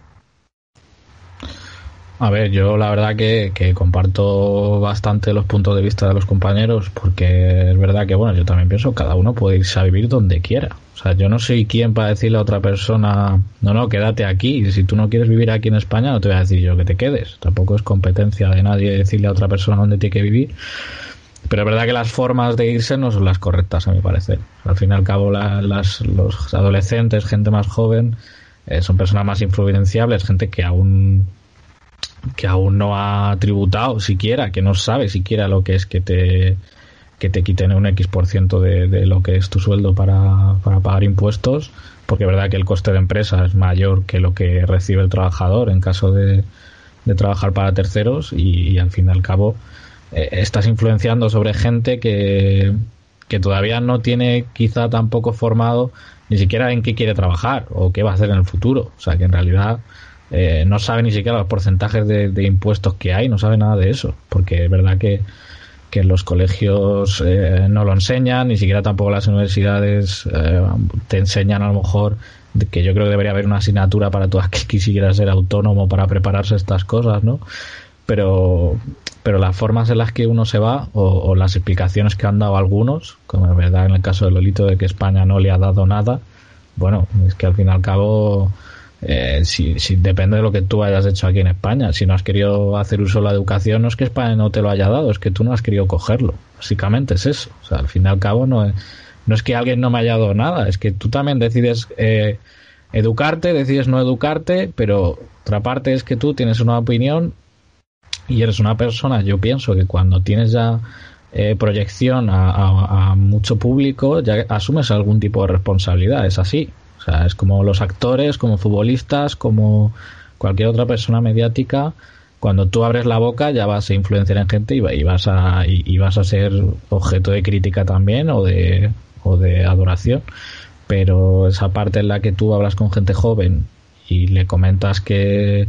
A ver, yo la verdad que, comparto bastante los puntos de vista de los compañeros, porque es verdad que, bueno, yo también pienso que cada uno puede irse a vivir donde quiera. O sea, yo no soy quien para decirle a otra persona, no, no, quédate aquí. Y si tú no quieres vivir aquí en España, no te voy a decir yo que te quedes. Tampoco es competencia de nadie decirle a otra persona dónde tiene que vivir. Pero es verdad que las formas de irse no son las correctas, a mi parecer. Al fin y al cabo, las, los adolescentes, gente más joven, eh, son personas más influenciables, gente que aún que aún no ha tributado siquiera, que no sabe siquiera lo que es que te que te quiten un X por ciento de, de, lo que es tu sueldo para, para pagar impuestos, porque es verdad que el coste de empresa es mayor que lo que recibe el trabajador en caso de, de trabajar para terceros y al fin y al cabo eh, estás influenciando sobre gente que, que todavía no tiene quizá tampoco formado ni siquiera en qué quiere trabajar o qué va a hacer en el futuro. O sea, que en realidad eh, no sabe ni siquiera los porcentajes de, impuestos que hay, no sabe nada de eso, porque es verdad que, que los colegios eh, no lo enseñan, ni siquiera tampoco las universidades te enseñan a lo mejor que yo creo que debería haber una asignatura para todas que quisiera ser autónomo para prepararse estas cosas, ¿no? Pero pero las formas en las que uno se va o, las explicaciones que han dado algunos, como es verdad en el caso de Lolito de que España no le ha dado nada, bueno, es que al fin y al cabo, eh, si, depende de lo que tú hayas hecho aquí en España, si no has querido hacer uso de la educación, no es que España no te lo haya dado, es que tú no has querido cogerlo. Básicamente es eso. O sea, al fin y al cabo no es, no es que alguien no me haya dado nada, es que tú también decides eh, educarte, decides no educarte, pero otra parte es que tú tienes una opinión y eres una persona, yo pienso que cuando tienes ya eh, proyección a, mucho público, ya asumes algún tipo de responsabilidad, es así. Sea, es como los actores, como futbolistas, como cualquier otra persona mediática, cuando tú abres la boca ya vas a influenciar en gente y, va- y vas a y vas a ser objeto de crítica también o de o de adoración. Pero esa parte en la que tú hablas con gente joven y le comentas que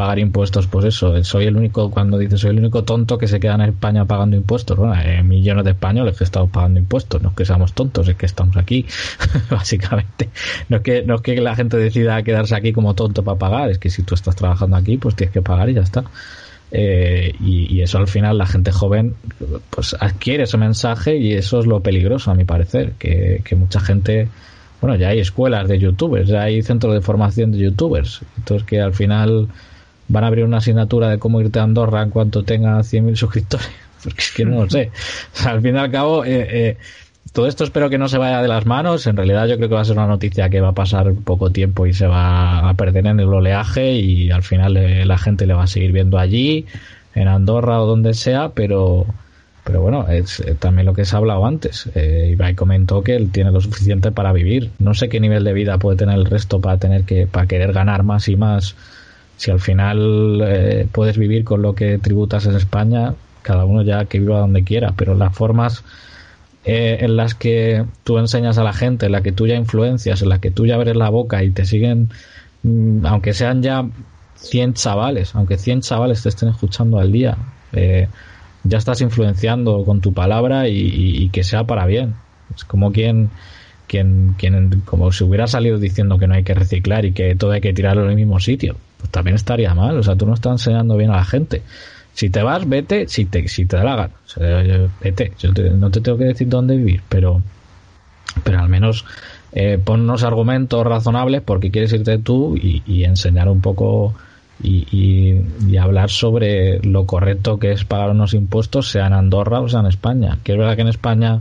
pagar impuestos, pues eso, soy el único, cuando dices soy el único tonto que se queda en España pagando impuestos, bueno, hay millones de españoles que estamos pagando impuestos, no es que seamos tontos, es que estamos aquí, básicamente. No es que, no es que la gente decida quedarse aquí como tonto para pagar, es que si tú estás trabajando aquí, pues tienes que pagar y ya está. Eh, y, y eso al final la gente joven pues adquiere ese mensaje y eso es lo peligroso a mi parecer que, que mucha gente bueno ya hay escuelas de youtubers ya hay centros de formación de youtubers entonces que al final van a abrir una asignatura de cómo irte a Andorra en cuanto tenga 100.000 suscriptores porque es que no lo sé O sea, al fin y al cabo eh, eh, todo esto espero que no se vaya de las manos. En realidad yo creo que va a ser una noticia que va a pasar poco tiempo y se va a perder en el oleaje y al final eh, la gente le va a seguir viendo allí, en Andorra o donde sea, pero pero bueno, es eh, también lo que se ha hablado antes. Eh, Ibai comentó que él tiene lo suficiente para vivir. No sé qué nivel de vida puede tener el resto para tener que para querer ganar más y más. Si al final eh, puedes vivir con lo que tributas en España, cada uno ya que viva donde quiera, pero las formas eh, en las que tú enseñas a la gente, en las que tú ya influencias, en las que tú ya abres la boca y te siguen, mm, aunque sean ya 100 chavales, aunque 100 chavales te estén escuchando al día, eh, ya estás influenciando con tu palabra y, y- que sea para bien. Es como quien, quien, quien, como si hubiera salido diciendo que no hay que reciclar y que todo hay que tirarlo en el mismo sitio. Pues también estaría mal, o sea, tú no estás enseñando bien a la gente. Si te vas, vete, si te, si te da la gana. Vete, yo te- no te tengo que decir dónde vivir, pero, pero al menos eh, pon unos argumentos razonables porque quieres irte tú y, enseñar un poco y- y hablar sobre lo correcto que es pagar unos impuestos, sea en Andorra o sea en España. Que es verdad que en España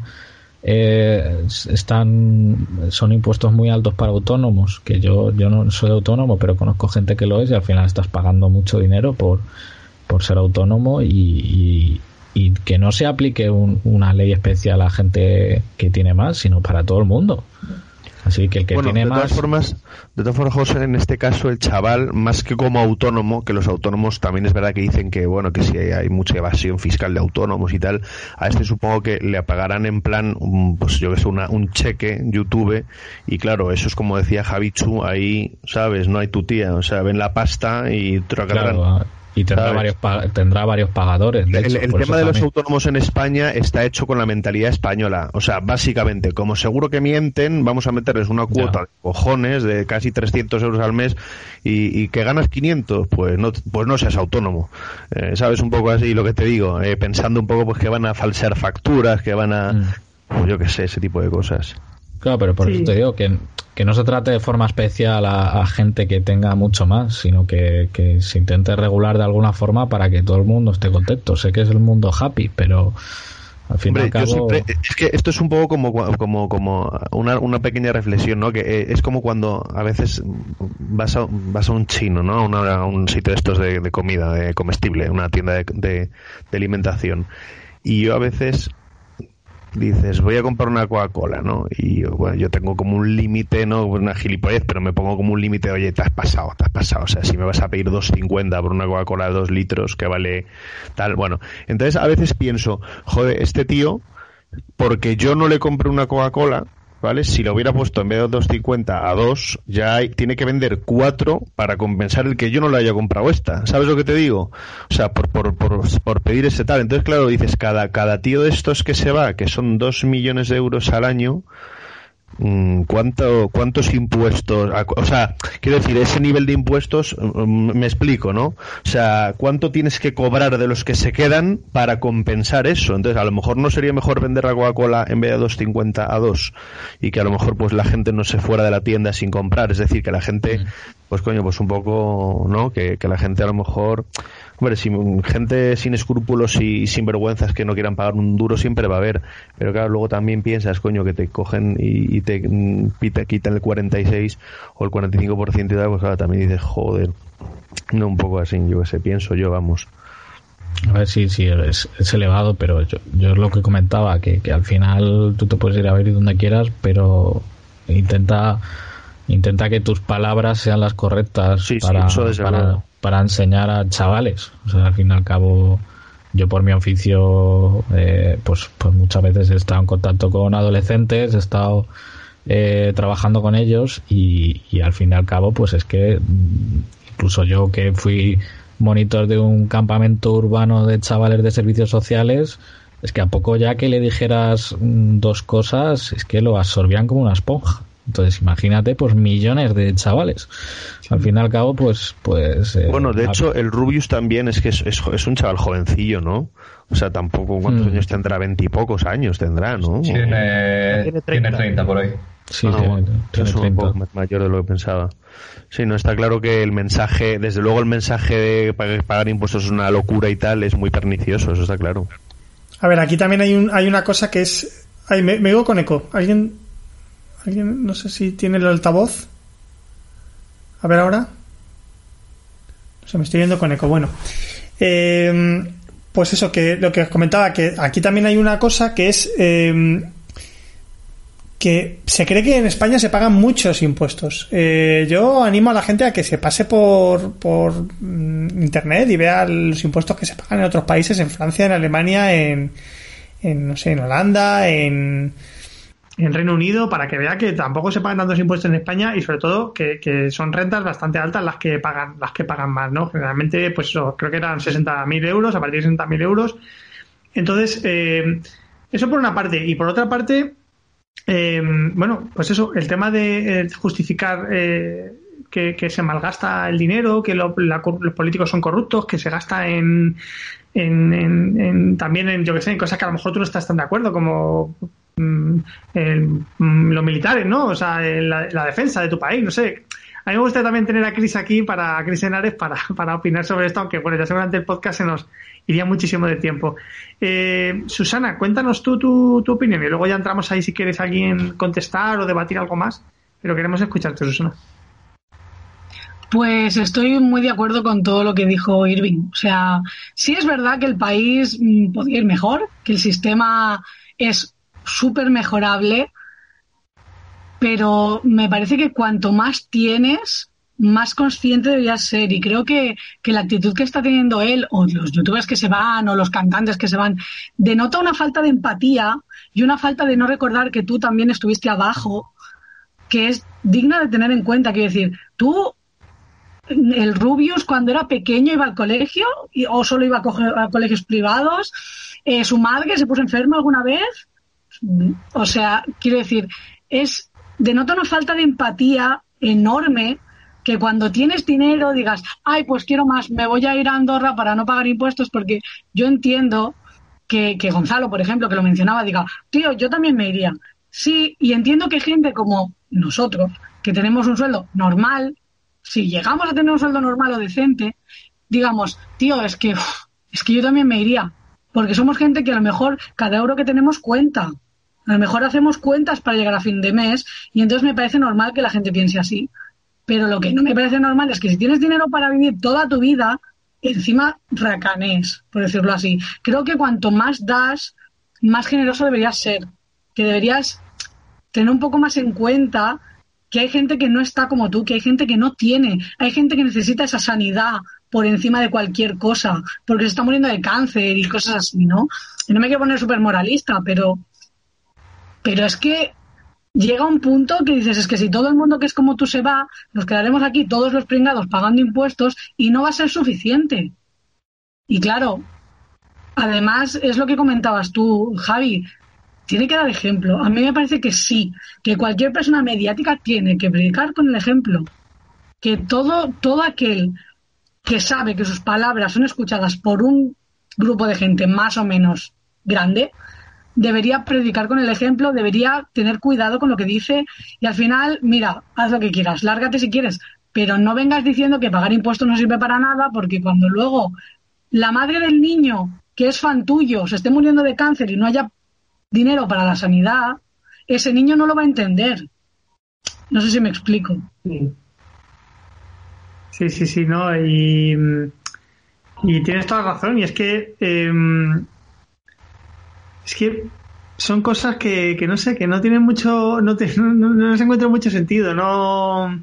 eh, están son impuestos muy altos para autónomos, que yo, yo no soy autónomo, pero conozco gente que lo es y al final estás pagando mucho dinero por, por ser autónomo y, y- y que no se aplique un- una ley especial a gente que tiene más, sino para todo el mundo. Así que el que bueno, tiene de más... todas formas, de todas formas, José, en este caso el chaval, más que como autónomo, que los autónomos también es verdad que dicen que bueno, que si hay, hay mucha evasión fiscal de autónomos y tal, a este supongo que le pagarán en plan, un, pues yo que sé, una, un cheque YouTube y claro, eso es como decía Javichu, ahí, sabes, no hay tu tía, o sea, ven la pasta y te lo. Claro, y tendrá ¿Sabes? varios, tendrá varios pagadores. de El, hecho, el tema de los autónomos en España está hecho con la mentalidad española. O sea, básicamente, como seguro que mienten, vamos a meterles una cuota de cojones de casi 300 euros al mes y, y que ganas 500, pues no, pues no seas autónomo. Eh, ¿Sabes? Un poco así lo que te digo, eh, pensando un poco pues que van a falsear facturas, que van a... Pues yo qué sé, ese tipo de cosas. Claro, pero por Sí. eso te digo que, que no se trate de forma especial a, a gente que tenga mucho más, sino que, que se intente regular de alguna forma para que todo el mundo esté contento. Sé que es el mundo happy, pero al fin y Hombre, al cabo... yo siempre, es que esto es un poco como como como una, una pequeña reflexión, ¿no? Que eh, es como cuando a veces vas a, vas a un chino, ¿no? A una- a un sitio de estos de, de comida, de comestible, una tienda de, de- de alimentación. Y yo a veces dices, voy a comprar una Coca-Cola, ¿no? Y bueno, yo tengo como un límite, no una gilipollez, pero me pongo como un límite, oye, te has pasado, te has pasado. O sea, si me vas a pedir 2.50 por una Coca-Cola de 2 litros que vale tal, bueno. Entonces a veces pienso, joder, este tío, porque yo no le compré una Coca-Cola, ¿vale? Si lo hubiera puesto en vez de 2.50 a 2, ya hay- tiene que vender 4 para compensar el que yo no le haya comprado esta. ¿Sabes lo que te digo? O sea, por, por, por, por pedir ese tal. Entonces, claro, dices, cada, cada tío de estos que se va, que son 2 millones de euros al año, ¿Cuánto, ¿Cuántos impuestos? O sea, quiero decir, ese nivel de impuestos, mm, me explico, ¿no? O sea, ¿cuánto tienes que cobrar de los que se quedan para compensar eso? Entonces, a lo mejor no sería mejor vender la Coca-Cola en vez de 2.50 a 2 y que a lo mejor pues la gente no se fuera de la tienda sin comprar. Es decir, que la gente, pues coño, pues un poco, ¿no? Que, que la gente a lo mejor, hombre, sin, gente sin escrúpulos y sin vergüenzas que no quieran pagar un duro siempre va a haber. Pero claro, luego también piensas, coño, que te cogen y, y te, y te quitan el 46 o el 45% y tal, pues claro, también dices, joder, no un poco así, yo que sé, pienso yo, vamos. A ver, sí, sí, es, es elevado, pero yo, yo es lo que comentaba, que, que al final tú te puedes ir a ver donde quieras, pero intenta intenta que tus palabras sean las correctas Sí, para enseñar a chavales. O sea, al fin y al cabo, yo por mi oficio, eh, pues, pues muchas veces he estado en contacto con adolescentes, he estado eh, trabajando con ellos y, y al fin y al cabo, pues es que mm, incluso yo que fui monitor de un campamento urbano de chavales de servicios sociales, es que a poco ya que le dijeras mm, dos cosas, es que lo absorbían como una esponja. Entonces, imagínate, pues millones de chavales. Al fin y al cabo, pues, pues. eh, Bueno, de a- hecho, el Rubius también es que es, es, es un chaval jovencillo, ¿no? O sea, tampoco, ¿cuántos Hmm. años tendrá? Veintipocos años tendrá, ¿no? Tiene, Tiene 30. tiene 30 por ahí. Sí, Ah, tiene- bueno, tiene es un 30. poco más mayor de lo que pensaba. Sí, no está claro que el mensaje, desde luego el mensaje de pag- pagar impuestos es una locura y tal, es muy pernicioso, eso está claro. A ver, aquí también hay, un, hay una cosa que es... Ay, me, me digo con eco. ¿Alguien, ¿Alguien, no sé si tiene el altavoz? A ver ahora. No sé, me estoy yendo con eco. Bueno. Eh, pues eso, que lo que os comentaba, que aquí también hay una cosa que es... eh, que se cree que en España se pagan muchos impuestos. Eh, yo animo a la gente a que se pase por, por mm, internet y vea los impuestos que se pagan en otros países, en Francia, en Alemania, en, en no sé, en Holanda, en, en Reino Unido, para que vea que tampoco se pagan tantos impuestos en España y sobre todo que, que son rentas bastante altas las que pagan, las que pagan más, ¿no? Generalmente, pues creo que eran 60.000 euros, a partir de 60.000 euros. Entonces, eh, eso por una parte. Y por otra parte, eh, bueno, pues eso, el tema de eh, justificar eh, que, que se malgasta el dinero, que lo- los políticos son corruptos, que se gasta en, en, en- en- también en, yo que sé, en cosas que a lo mejor tú no estás tan de acuerdo, como el- mm, los militares, ¿no? O sea, la, la defensa de tu país, no sé. A mí me gusta también tener a Cris aquí, para a Cris Henares, para, para opinar sobre esto, aunque bueno, ya seguramente el podcast se nos iría muchísimo de tiempo. Eh, Susana, cuéntanos tú tu, tu opinión y luego ya entramos ahí si quieres alguien contestar o debatir algo más, pero queremos escucharte, Susana. Pues estoy muy de acuerdo con todo lo que dijo Irving. O sea, sí es verdad que el país mm, podría ir mejor, que el sistema es súper mejorable, pero me parece que cuanto más tienes, más consciente deberías ser. Y creo que, que la actitud que está teniendo él, o los youtubers que se van, o los cantantes que se van, denota una falta de empatía y una falta de no recordar que tú también estuviste abajo, que es digna de tener en cuenta. Quiero decir, tú el Rubius cuando era pequeño iba al colegio o solo iba a, a colegios privados. Eh, su madre se puso enferma alguna vez. O sea, quiero decir, es denota una falta de empatía enorme que cuando tienes dinero digas, ay, pues quiero más, me voy a ir a Andorra para no pagar impuestos porque yo entiendo que, que Gonzalo, por ejemplo, que lo mencionaba, diga, tío, yo también me iría. Sí, y entiendo que gente como nosotros, que tenemos un sueldo normal, si llegamos a tener un sueldo normal o decente, digamos, tío, es que, es que yo también me iría. Porque somos gente que a lo mejor cada euro que tenemos cuenta. A lo mejor hacemos cuentas para llegar a fin de mes y entonces me parece normal que la gente piense así. Pero lo que no me parece normal es que si tienes dinero para vivir toda tu vida, encima racanés, por decirlo así. Creo que cuanto más das, más generoso deberías ser. Que deberías tener un poco más en cuenta que hay gente que no está como tú, que hay gente que no tiene, hay gente que necesita esa sanidad por encima de cualquier cosa, porque se está muriendo de cáncer y cosas así, ¿no? Y no me quiero poner súper moralista, pero, pero es que llega un punto que dices, es que si todo el mundo que es como tú se va, nos quedaremos aquí todos los pringados pagando impuestos y no va a ser suficiente. Y claro, además es lo que comentabas tú, Javi, tiene que dar ejemplo. A mí me parece que sí, que cualquier persona mediática tiene que predicar con el ejemplo. Que todo, todo aquel que sabe que sus palabras son escuchadas por un grupo de gente más o menos grande, debería predicar con el ejemplo, debería tener cuidado con lo que dice y al final, mira, haz lo que quieras, lárgate si quieres, pero no vengas diciendo que pagar impuestos no sirve para nada porque cuando luego la madre del niño, que es fan tuyo, se esté muriendo de cáncer y no haya dinero para la sanidad, ese niño no lo va a entender. No sé si me explico. Sí, sí, sí, no, y, tienes toda la razón, y es que, eh, es que son cosas que, que no sé, que no tienen mucho, no, te- no, no- les encuentro mucho sentido, no...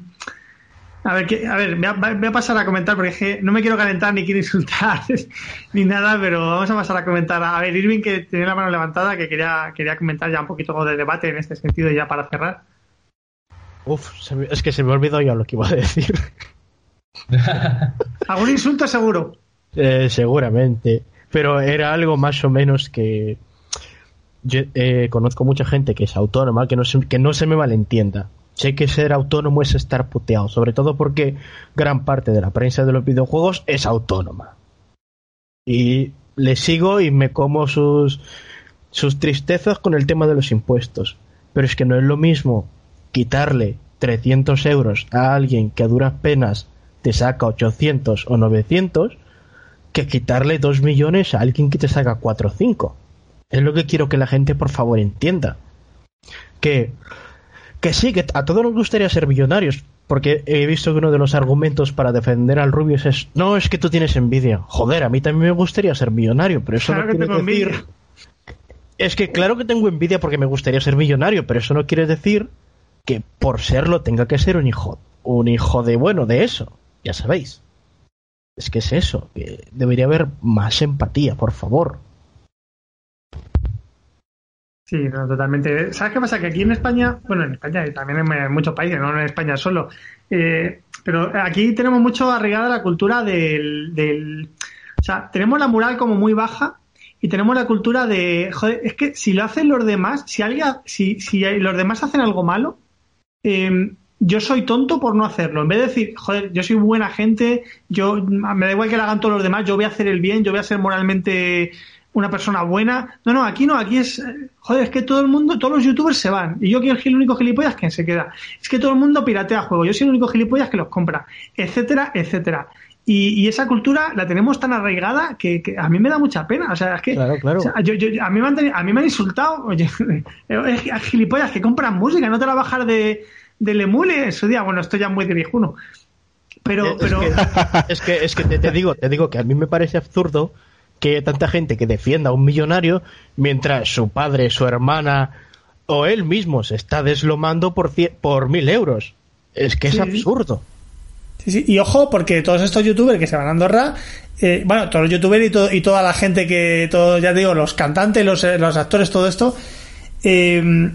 A ver, que, a ver voy, a, voy a pasar a comentar porque es que no me quiero calentar ni quiero insultar ni nada, pero vamos a pasar a comentar. A ver, Irving, que tenía la mano levantada, que quería, quería comentar ya un poquito de debate en este sentido ya para cerrar. Uf, me- es que se me ha olvidado ya lo que iba a decir. ¿Algún insulto seguro? Eh, seguramente. Pero era algo más o menos que. Yo eh, conozco mucha gente que es autónoma, que no, se, que no se me malentienda. Sé que ser autónomo es estar puteado, sobre todo porque gran parte de la prensa de los videojuegos es autónoma. Y le sigo y me como sus, sus tristezas con el tema de los impuestos. Pero es que no es lo mismo quitarle 300 euros a alguien que a duras penas te saca 800 o 900 que quitarle 2 millones a alguien que te saca 4 o 5. Es lo que quiero que la gente por favor entienda. Que, que sí, que a todos nos gustaría ser millonarios. Porque he visto que uno de los argumentos para defender al Rubius es, no, es que tú tienes envidia. Joder, a mí también me gustaría ser millonario, pero eso Claro no quiere decir... envidia. Es que claro que tengo envidia porque me gustaría ser millonario, pero eso no quiere decir que por serlo tenga que ser un hijo, un hijo de bueno de eso. Ya sabéis. Es que es eso, que debería haber más empatía, por favor. Sí, no, totalmente. ¿Sabes qué pasa? Que aquí en España, bueno, en España y también en, muchos países, no en España solo, eh, pero aquí tenemos mucho arraigada la cultura del, del... O sea, tenemos la moral como muy baja y tenemos la cultura de... Joder, es que si lo hacen los demás, si alguien, si, si los demás hacen algo malo, eh, yo soy tonto por no hacerlo. En vez de decir, joder, yo soy buena gente, yo me da igual que lo hagan todos los demás, yo voy a hacer el bien, yo voy a ser moralmente una persona buena. No, no, aquí no, aquí es, eh, joder, es que todo el mundo, todos los youtubers se van. Y yo quiero el único gilipollas que se queda. Es que todo el mundo piratea juegos, yo soy el único gilipollas que los compra, etcétera, etcétera. Y, y esa cultura la tenemos tan arraigada que, que a mí me da mucha pena. O sea, es que Claro, claro. o sea, yo- yo- a, mí me han, teni- a mí me han insultado. Oye, es que- gilipollas que compran música, no te la bajar de, del emule. Eso día, bueno, esto ya es muy de viejuno. Pero, Es pero, que, es que, es que te, te digo, te digo que a mí me parece absurdo que haya tanta gente que defienda a un millonario mientras su padre, su hermana o él mismo se está deslomando por, cie- por mil euros. Es que es Sí. absurdo. Sí, sí, Y ojo, porque todos estos youtubers que se van a Andorra, eh, bueno, todos los youtubers y, to- y toda la gente que, todo, ya digo, los cantantes, los, eh, los actores, todo esto, eh,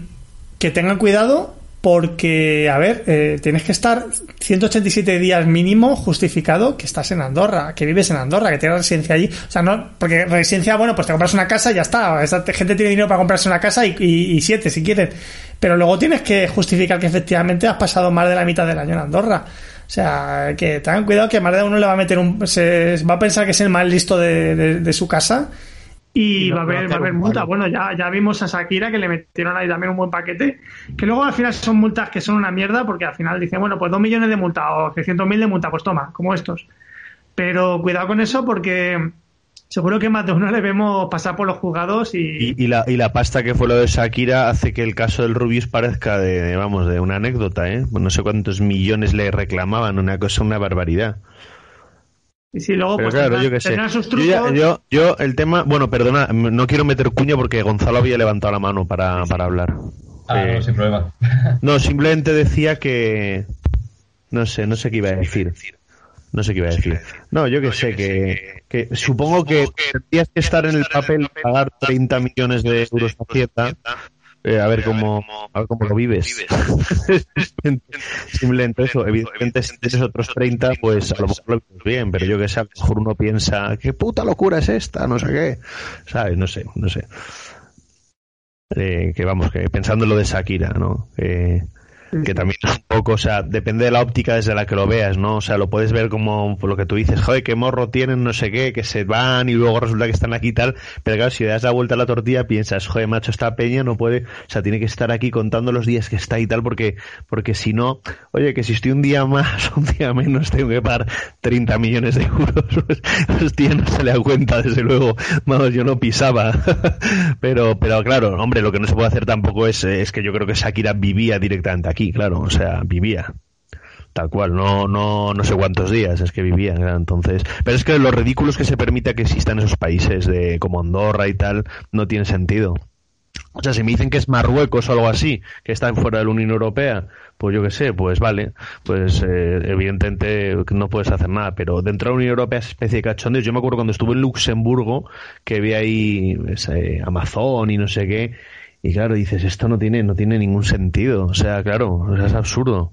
que tengan cuidado porque, a ver, eh, tienes que estar 187 días mínimo justificado que estás en Andorra, que vives en Andorra, que tienes residencia allí. O sea, no, porque residencia, bueno, pues te compras una casa y ya está. Esa gente tiene dinero para comprarse una casa y, y- siete si quieren. Pero luego tienes que justificar que efectivamente has pasado más de la mitad del año en Andorra. O sea, que tengan cuidado que más de uno le va a meter un. Se, va a pensar que es el más listo de, de- de su casa. Y, Y no- va a haber, va a haber multa. Bueno, ya, ya vimos a Shakira que le metieron ahí también un buen paquete. Que luego al final son multas que son una mierda porque al final dicen, bueno, pues dos millones de multa o 600.000 de multa, pues toma, como estos. Pero cuidado con eso porque seguro que más de uno le vemos pasar por los juzgados y, Y, y la, y la pasta que fue lo de Shakira hace que el caso del Rubius parezca de, de, vamos, de una anécdota, ¿eh? No sé cuántos millones le reclamaban, una cosa, una barbaridad. Y si luego Pero pues claro, tendrán, yo sé. Yo, trucos. ya- yo, yo, el tema, bueno, perdona, no quiero meter cuña porque Gonzalo había levantado la mano para, para hablar. Ah, Eh, no, sin problema. no, simplemente decía que, no sé, no sé qué iba a decir. No sé qué iba a decir. No, yo que sé, que, que supongo que tendrías que estar en el papel, pagar 30 millones de euros a Hacienda, eh, a ver cómo, a ver cómo lo vives. Simplemente eso, evidentemente si tienes otros 30, pues a lo mejor lo vives bien, pero yo que sé, a lo mejor uno piensa, qué puta locura es esta, no sé qué, ¿sabes? No sé, no sé. Eh, que vamos, que pensando en lo de Shakira, ¿no? Eh, que también es un poco, o sea, depende de la óptica desde la que lo veas, ¿no? O sea, lo puedes ver como lo que tú dices, joder, qué morro tienen, no sé qué, que se van y luego resulta que están aquí y tal, pero claro, si le das la vuelta a la tortilla piensas, joder, macho, esta peña no puede, o sea, tiene que estar aquí contando los días que está y tal, porque, porque si no, oye, que si estoy un día más un día menos tengo que pagar 30 millones de euros, pues, hostia, no se le da cuenta, desde luego, vamos, yo no pisaba, pero, pero claro, hombre, lo que no se puede hacer tampoco es, es que yo creo que Shakira vivía directamente aquí, claro, o sea, vivía tal cual, no, no, no sé cuántos días es que vivía, claro, entonces, pero es que lo ridículo es que se permita que existan esos países de como Andorra y tal, no tiene sentido. O sea, si me dicen que es Marruecos o algo así, que están fuera de la Unión Europea, pues yo qué sé, pues vale, pues eh, evidentemente no puedes hacer nada, pero dentro de la Unión Europea es especie de cachondeo. Yo me acuerdo cuando estuve en Luxemburgo, que vi ahí pues, eh, Amazon y no sé qué, y claro, dices, esto no tiene, no tiene ningún sentido, o sea, claro, o sea, es absurdo.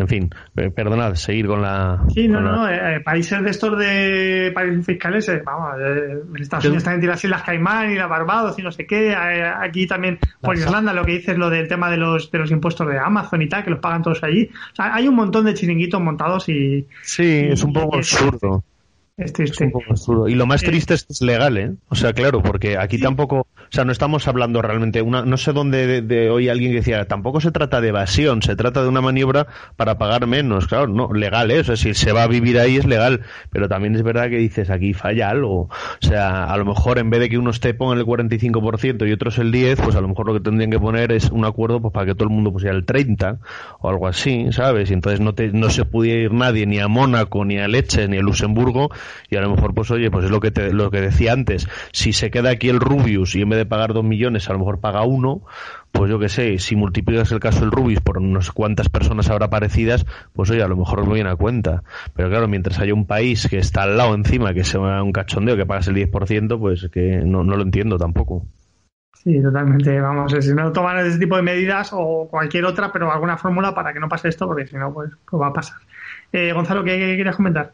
En fin, eh, perdonad, seguir con la. Sí, no, la- no, eh, eh, países de estos de países fiscales, eh, vamos, eh, en Estados Unidos también tiene las Islas Caimán y las Barbados y no sé qué, aquí también por Las- Irlanda lo que dices lo del tema de los de los impuestos de Amazon y tal, que los pagan todos allí. O sea, hay un montón de chiringuitos montados y Sí, es un poco y- absurdo. es Es triste. un poco absurdo. Y lo más triste es que es legal, ¿eh? O sea, claro, porque aquí tampoco, o sea, no estamos hablando realmente, una, no sé dónde de, hoy alguien que decía, tampoco se trata de evasión, se trata de una maniobra para pagar menos, claro, no, legal, ¿eh? O sea, si se va a vivir ahí es legal, pero también es verdad que dices, aquí falla algo. O sea, a lo mejor en vez de que unos te pongan el 45% y otros el 10, pues a lo mejor lo que tendrían que poner es un acuerdo pues para que todo el mundo pusiera el 30 o algo así, ¿sabes? Y entonces no te, no se pudiera ir nadie ni a Mónaco, ni a Leche, ni a Luxemburgo, y a lo mejor, pues oye, pues es lo que te, lo que decía antes, si se queda aquí el Rubius y en vez de pagar dos millones, a lo mejor paga uno, pues yo qué sé, si multiplicas el caso del Rubius por unas cuantas personas habrá parecidas, pues oye, a lo mejor no viene a cuenta. Pero claro, mientras haya un país que está al lado encima, que sea un cachondeo, que pagas el 10%, pues que no, no lo entiendo tampoco. Sí, totalmente. Vamos, si no toman ese tipo de medidas o cualquier otra, pero alguna fórmula para que no pase esto, porque si no, pues, pues va a pasar. Eh, Gonzalo, ¿qué, qué comentar?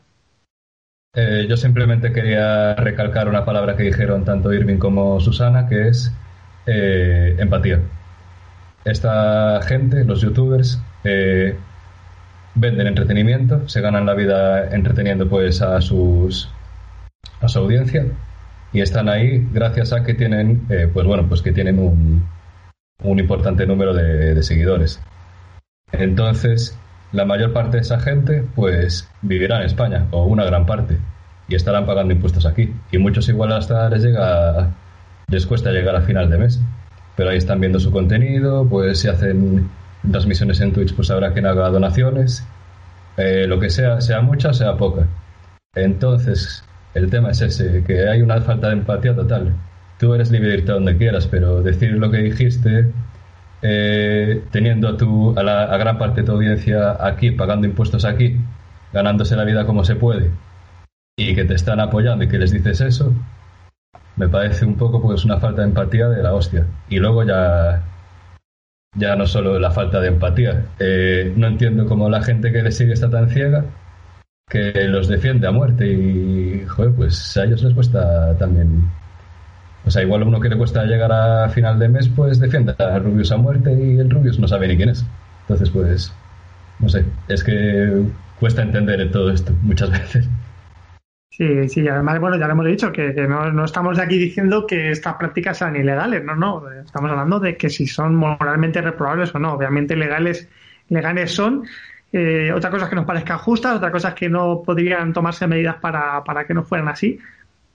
Eh, yo simplemente quería recalcar una palabra que dijeron tanto Irving como Susana, que es eh, empatía. Esta gente, los youtubers, eh, venden entretenimiento, se ganan la vida entreteniendo pues a sus a su audiencia y están ahí gracias a que tienen pues bueno pues que tienen un, un importante número de seguidores. Entonces, la mayor parte de esa gente, pues, vivirá en España, o una gran parte, y estarán pagando impuestos aquí. Y muchos igual hasta les llega, les cuesta llegar a final de mes. Pero ahí están viendo su contenido, pues si hacen transmisiones en Twitch, pues habrá quien haga donaciones, eh, lo que sea, sea mucha, sea poca. Entonces, el tema es ese, que hay una falta de empatía total. Tú eres libre de irte donde quieras, pero decir lo que dijiste eh, teniendo a, tu, a, la, a gran parte de tu audiencia aquí, pagando impuestos aquí, ganándose la vida como se puede, y que te están apoyando y que les dices eso, me parece un poco pues una falta de empatía de la hostia. Y luego ya, ya no solo la falta de empatía, eh, no entiendo cómo la gente que les sigue está tan ciega que los defiende a muerte y, pues a ellos les cuesta también o sea, igual a uno que le cuesta llegar a final de mes, pues defiende a Rubius a muerte y el Rubius no sabe ni quién es. Entonces, pues, no sé, es que cuesta entender todo esto muchas veces. Sí, sí, además, bueno, ya lo hemos dicho, que, que no, no estamos aquí diciendo que estas prácticas sean ilegales, no, no, estamos hablando de que si son moralmente reprobables o no, obviamente legales, legales son. Eh, otra cosa es que nos parezcan justas, otra cosa es que no podrían tomarse medidas para, para que no fueran así,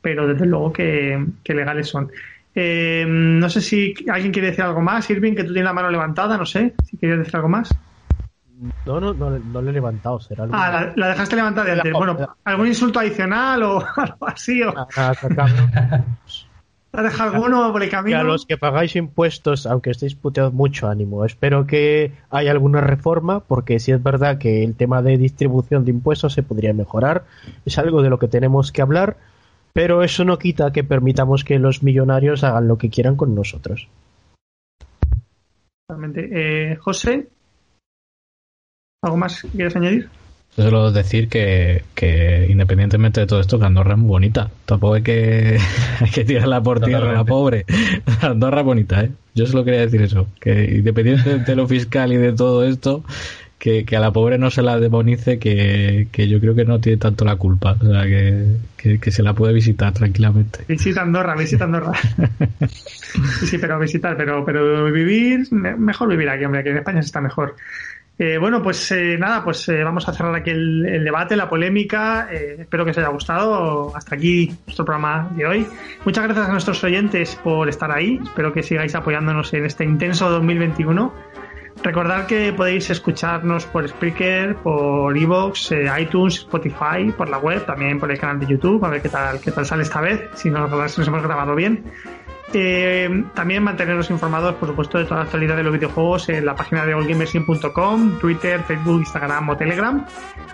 pero desde luego que, que legales son. Eh, no sé si alguien quiere decir algo más, Irving, que tú tienes la mano levantada, no sé, si quieres decir algo más. No, no, no, no le he levantado, será algo. Ah, la, la dejaste levantada de antes. Bueno, ¿algún insulto adicional o algo así? ¿O Ah, cabrón. ¿Has dejado alguno por el camino? a los que pagáis impuestos, aunque estéis puteados, mucho ánimo. Espero que haya alguna reforma, porque si es verdad que el tema de distribución de impuestos se podría mejorar. Es algo de lo que tenemos que hablar, pero eso no quita que permitamos que los millonarios hagan lo que quieran con nosotros. Totalmente. Eh, José, ¿algo más que quieres añadir? Yo solo decir que, que independientemente de todo esto, que Andorra es muy bonita. Tampoco hay que, hay que tirarla por tierra, la pobre. Andorra es bonita, ¿eh? Yo solo quería decir eso. Que independientemente de lo fiscal y de todo esto, que, que a la pobre no se la demonice, que, que yo creo que no tiene tanto la culpa. O sea, que, que, se la puede visitar tranquilamente. Visita Andorra, visita Andorra. Sí, sí, pero visitar, pero, pero vivir, me- mejor vivir aquí, hombre, que en España se está mejor. Eh, bueno, pues eh, nada, pues eh, vamos a cerrar aquí el, el debate, la polémica. Eh, espero que os haya gustado. Hasta aquí nuestro programa de hoy. Muchas gracias a nuestros oyentes por estar ahí. Espero que sigáis apoyándonos en este intenso 2021. Recordad que podéis escucharnos por Spreaker, por Evox, iTunes, Spotify, por la web, también por el canal de YouTube, a ver qué tal, qué tal sale esta vez, si nos, nos hemos grabado bien. Eh, también mantenernos informados, por supuesto, de toda la actualidad de los videojuegos en la página de allgamersin.com, Twitter, Facebook, Instagram o Telegram.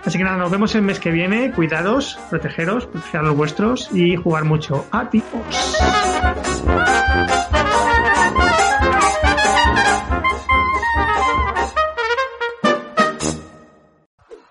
Así que nada, nos vemos el mes que viene. Cuidados, protegeros, proteger a los vuestros y jugar mucho. Adiós.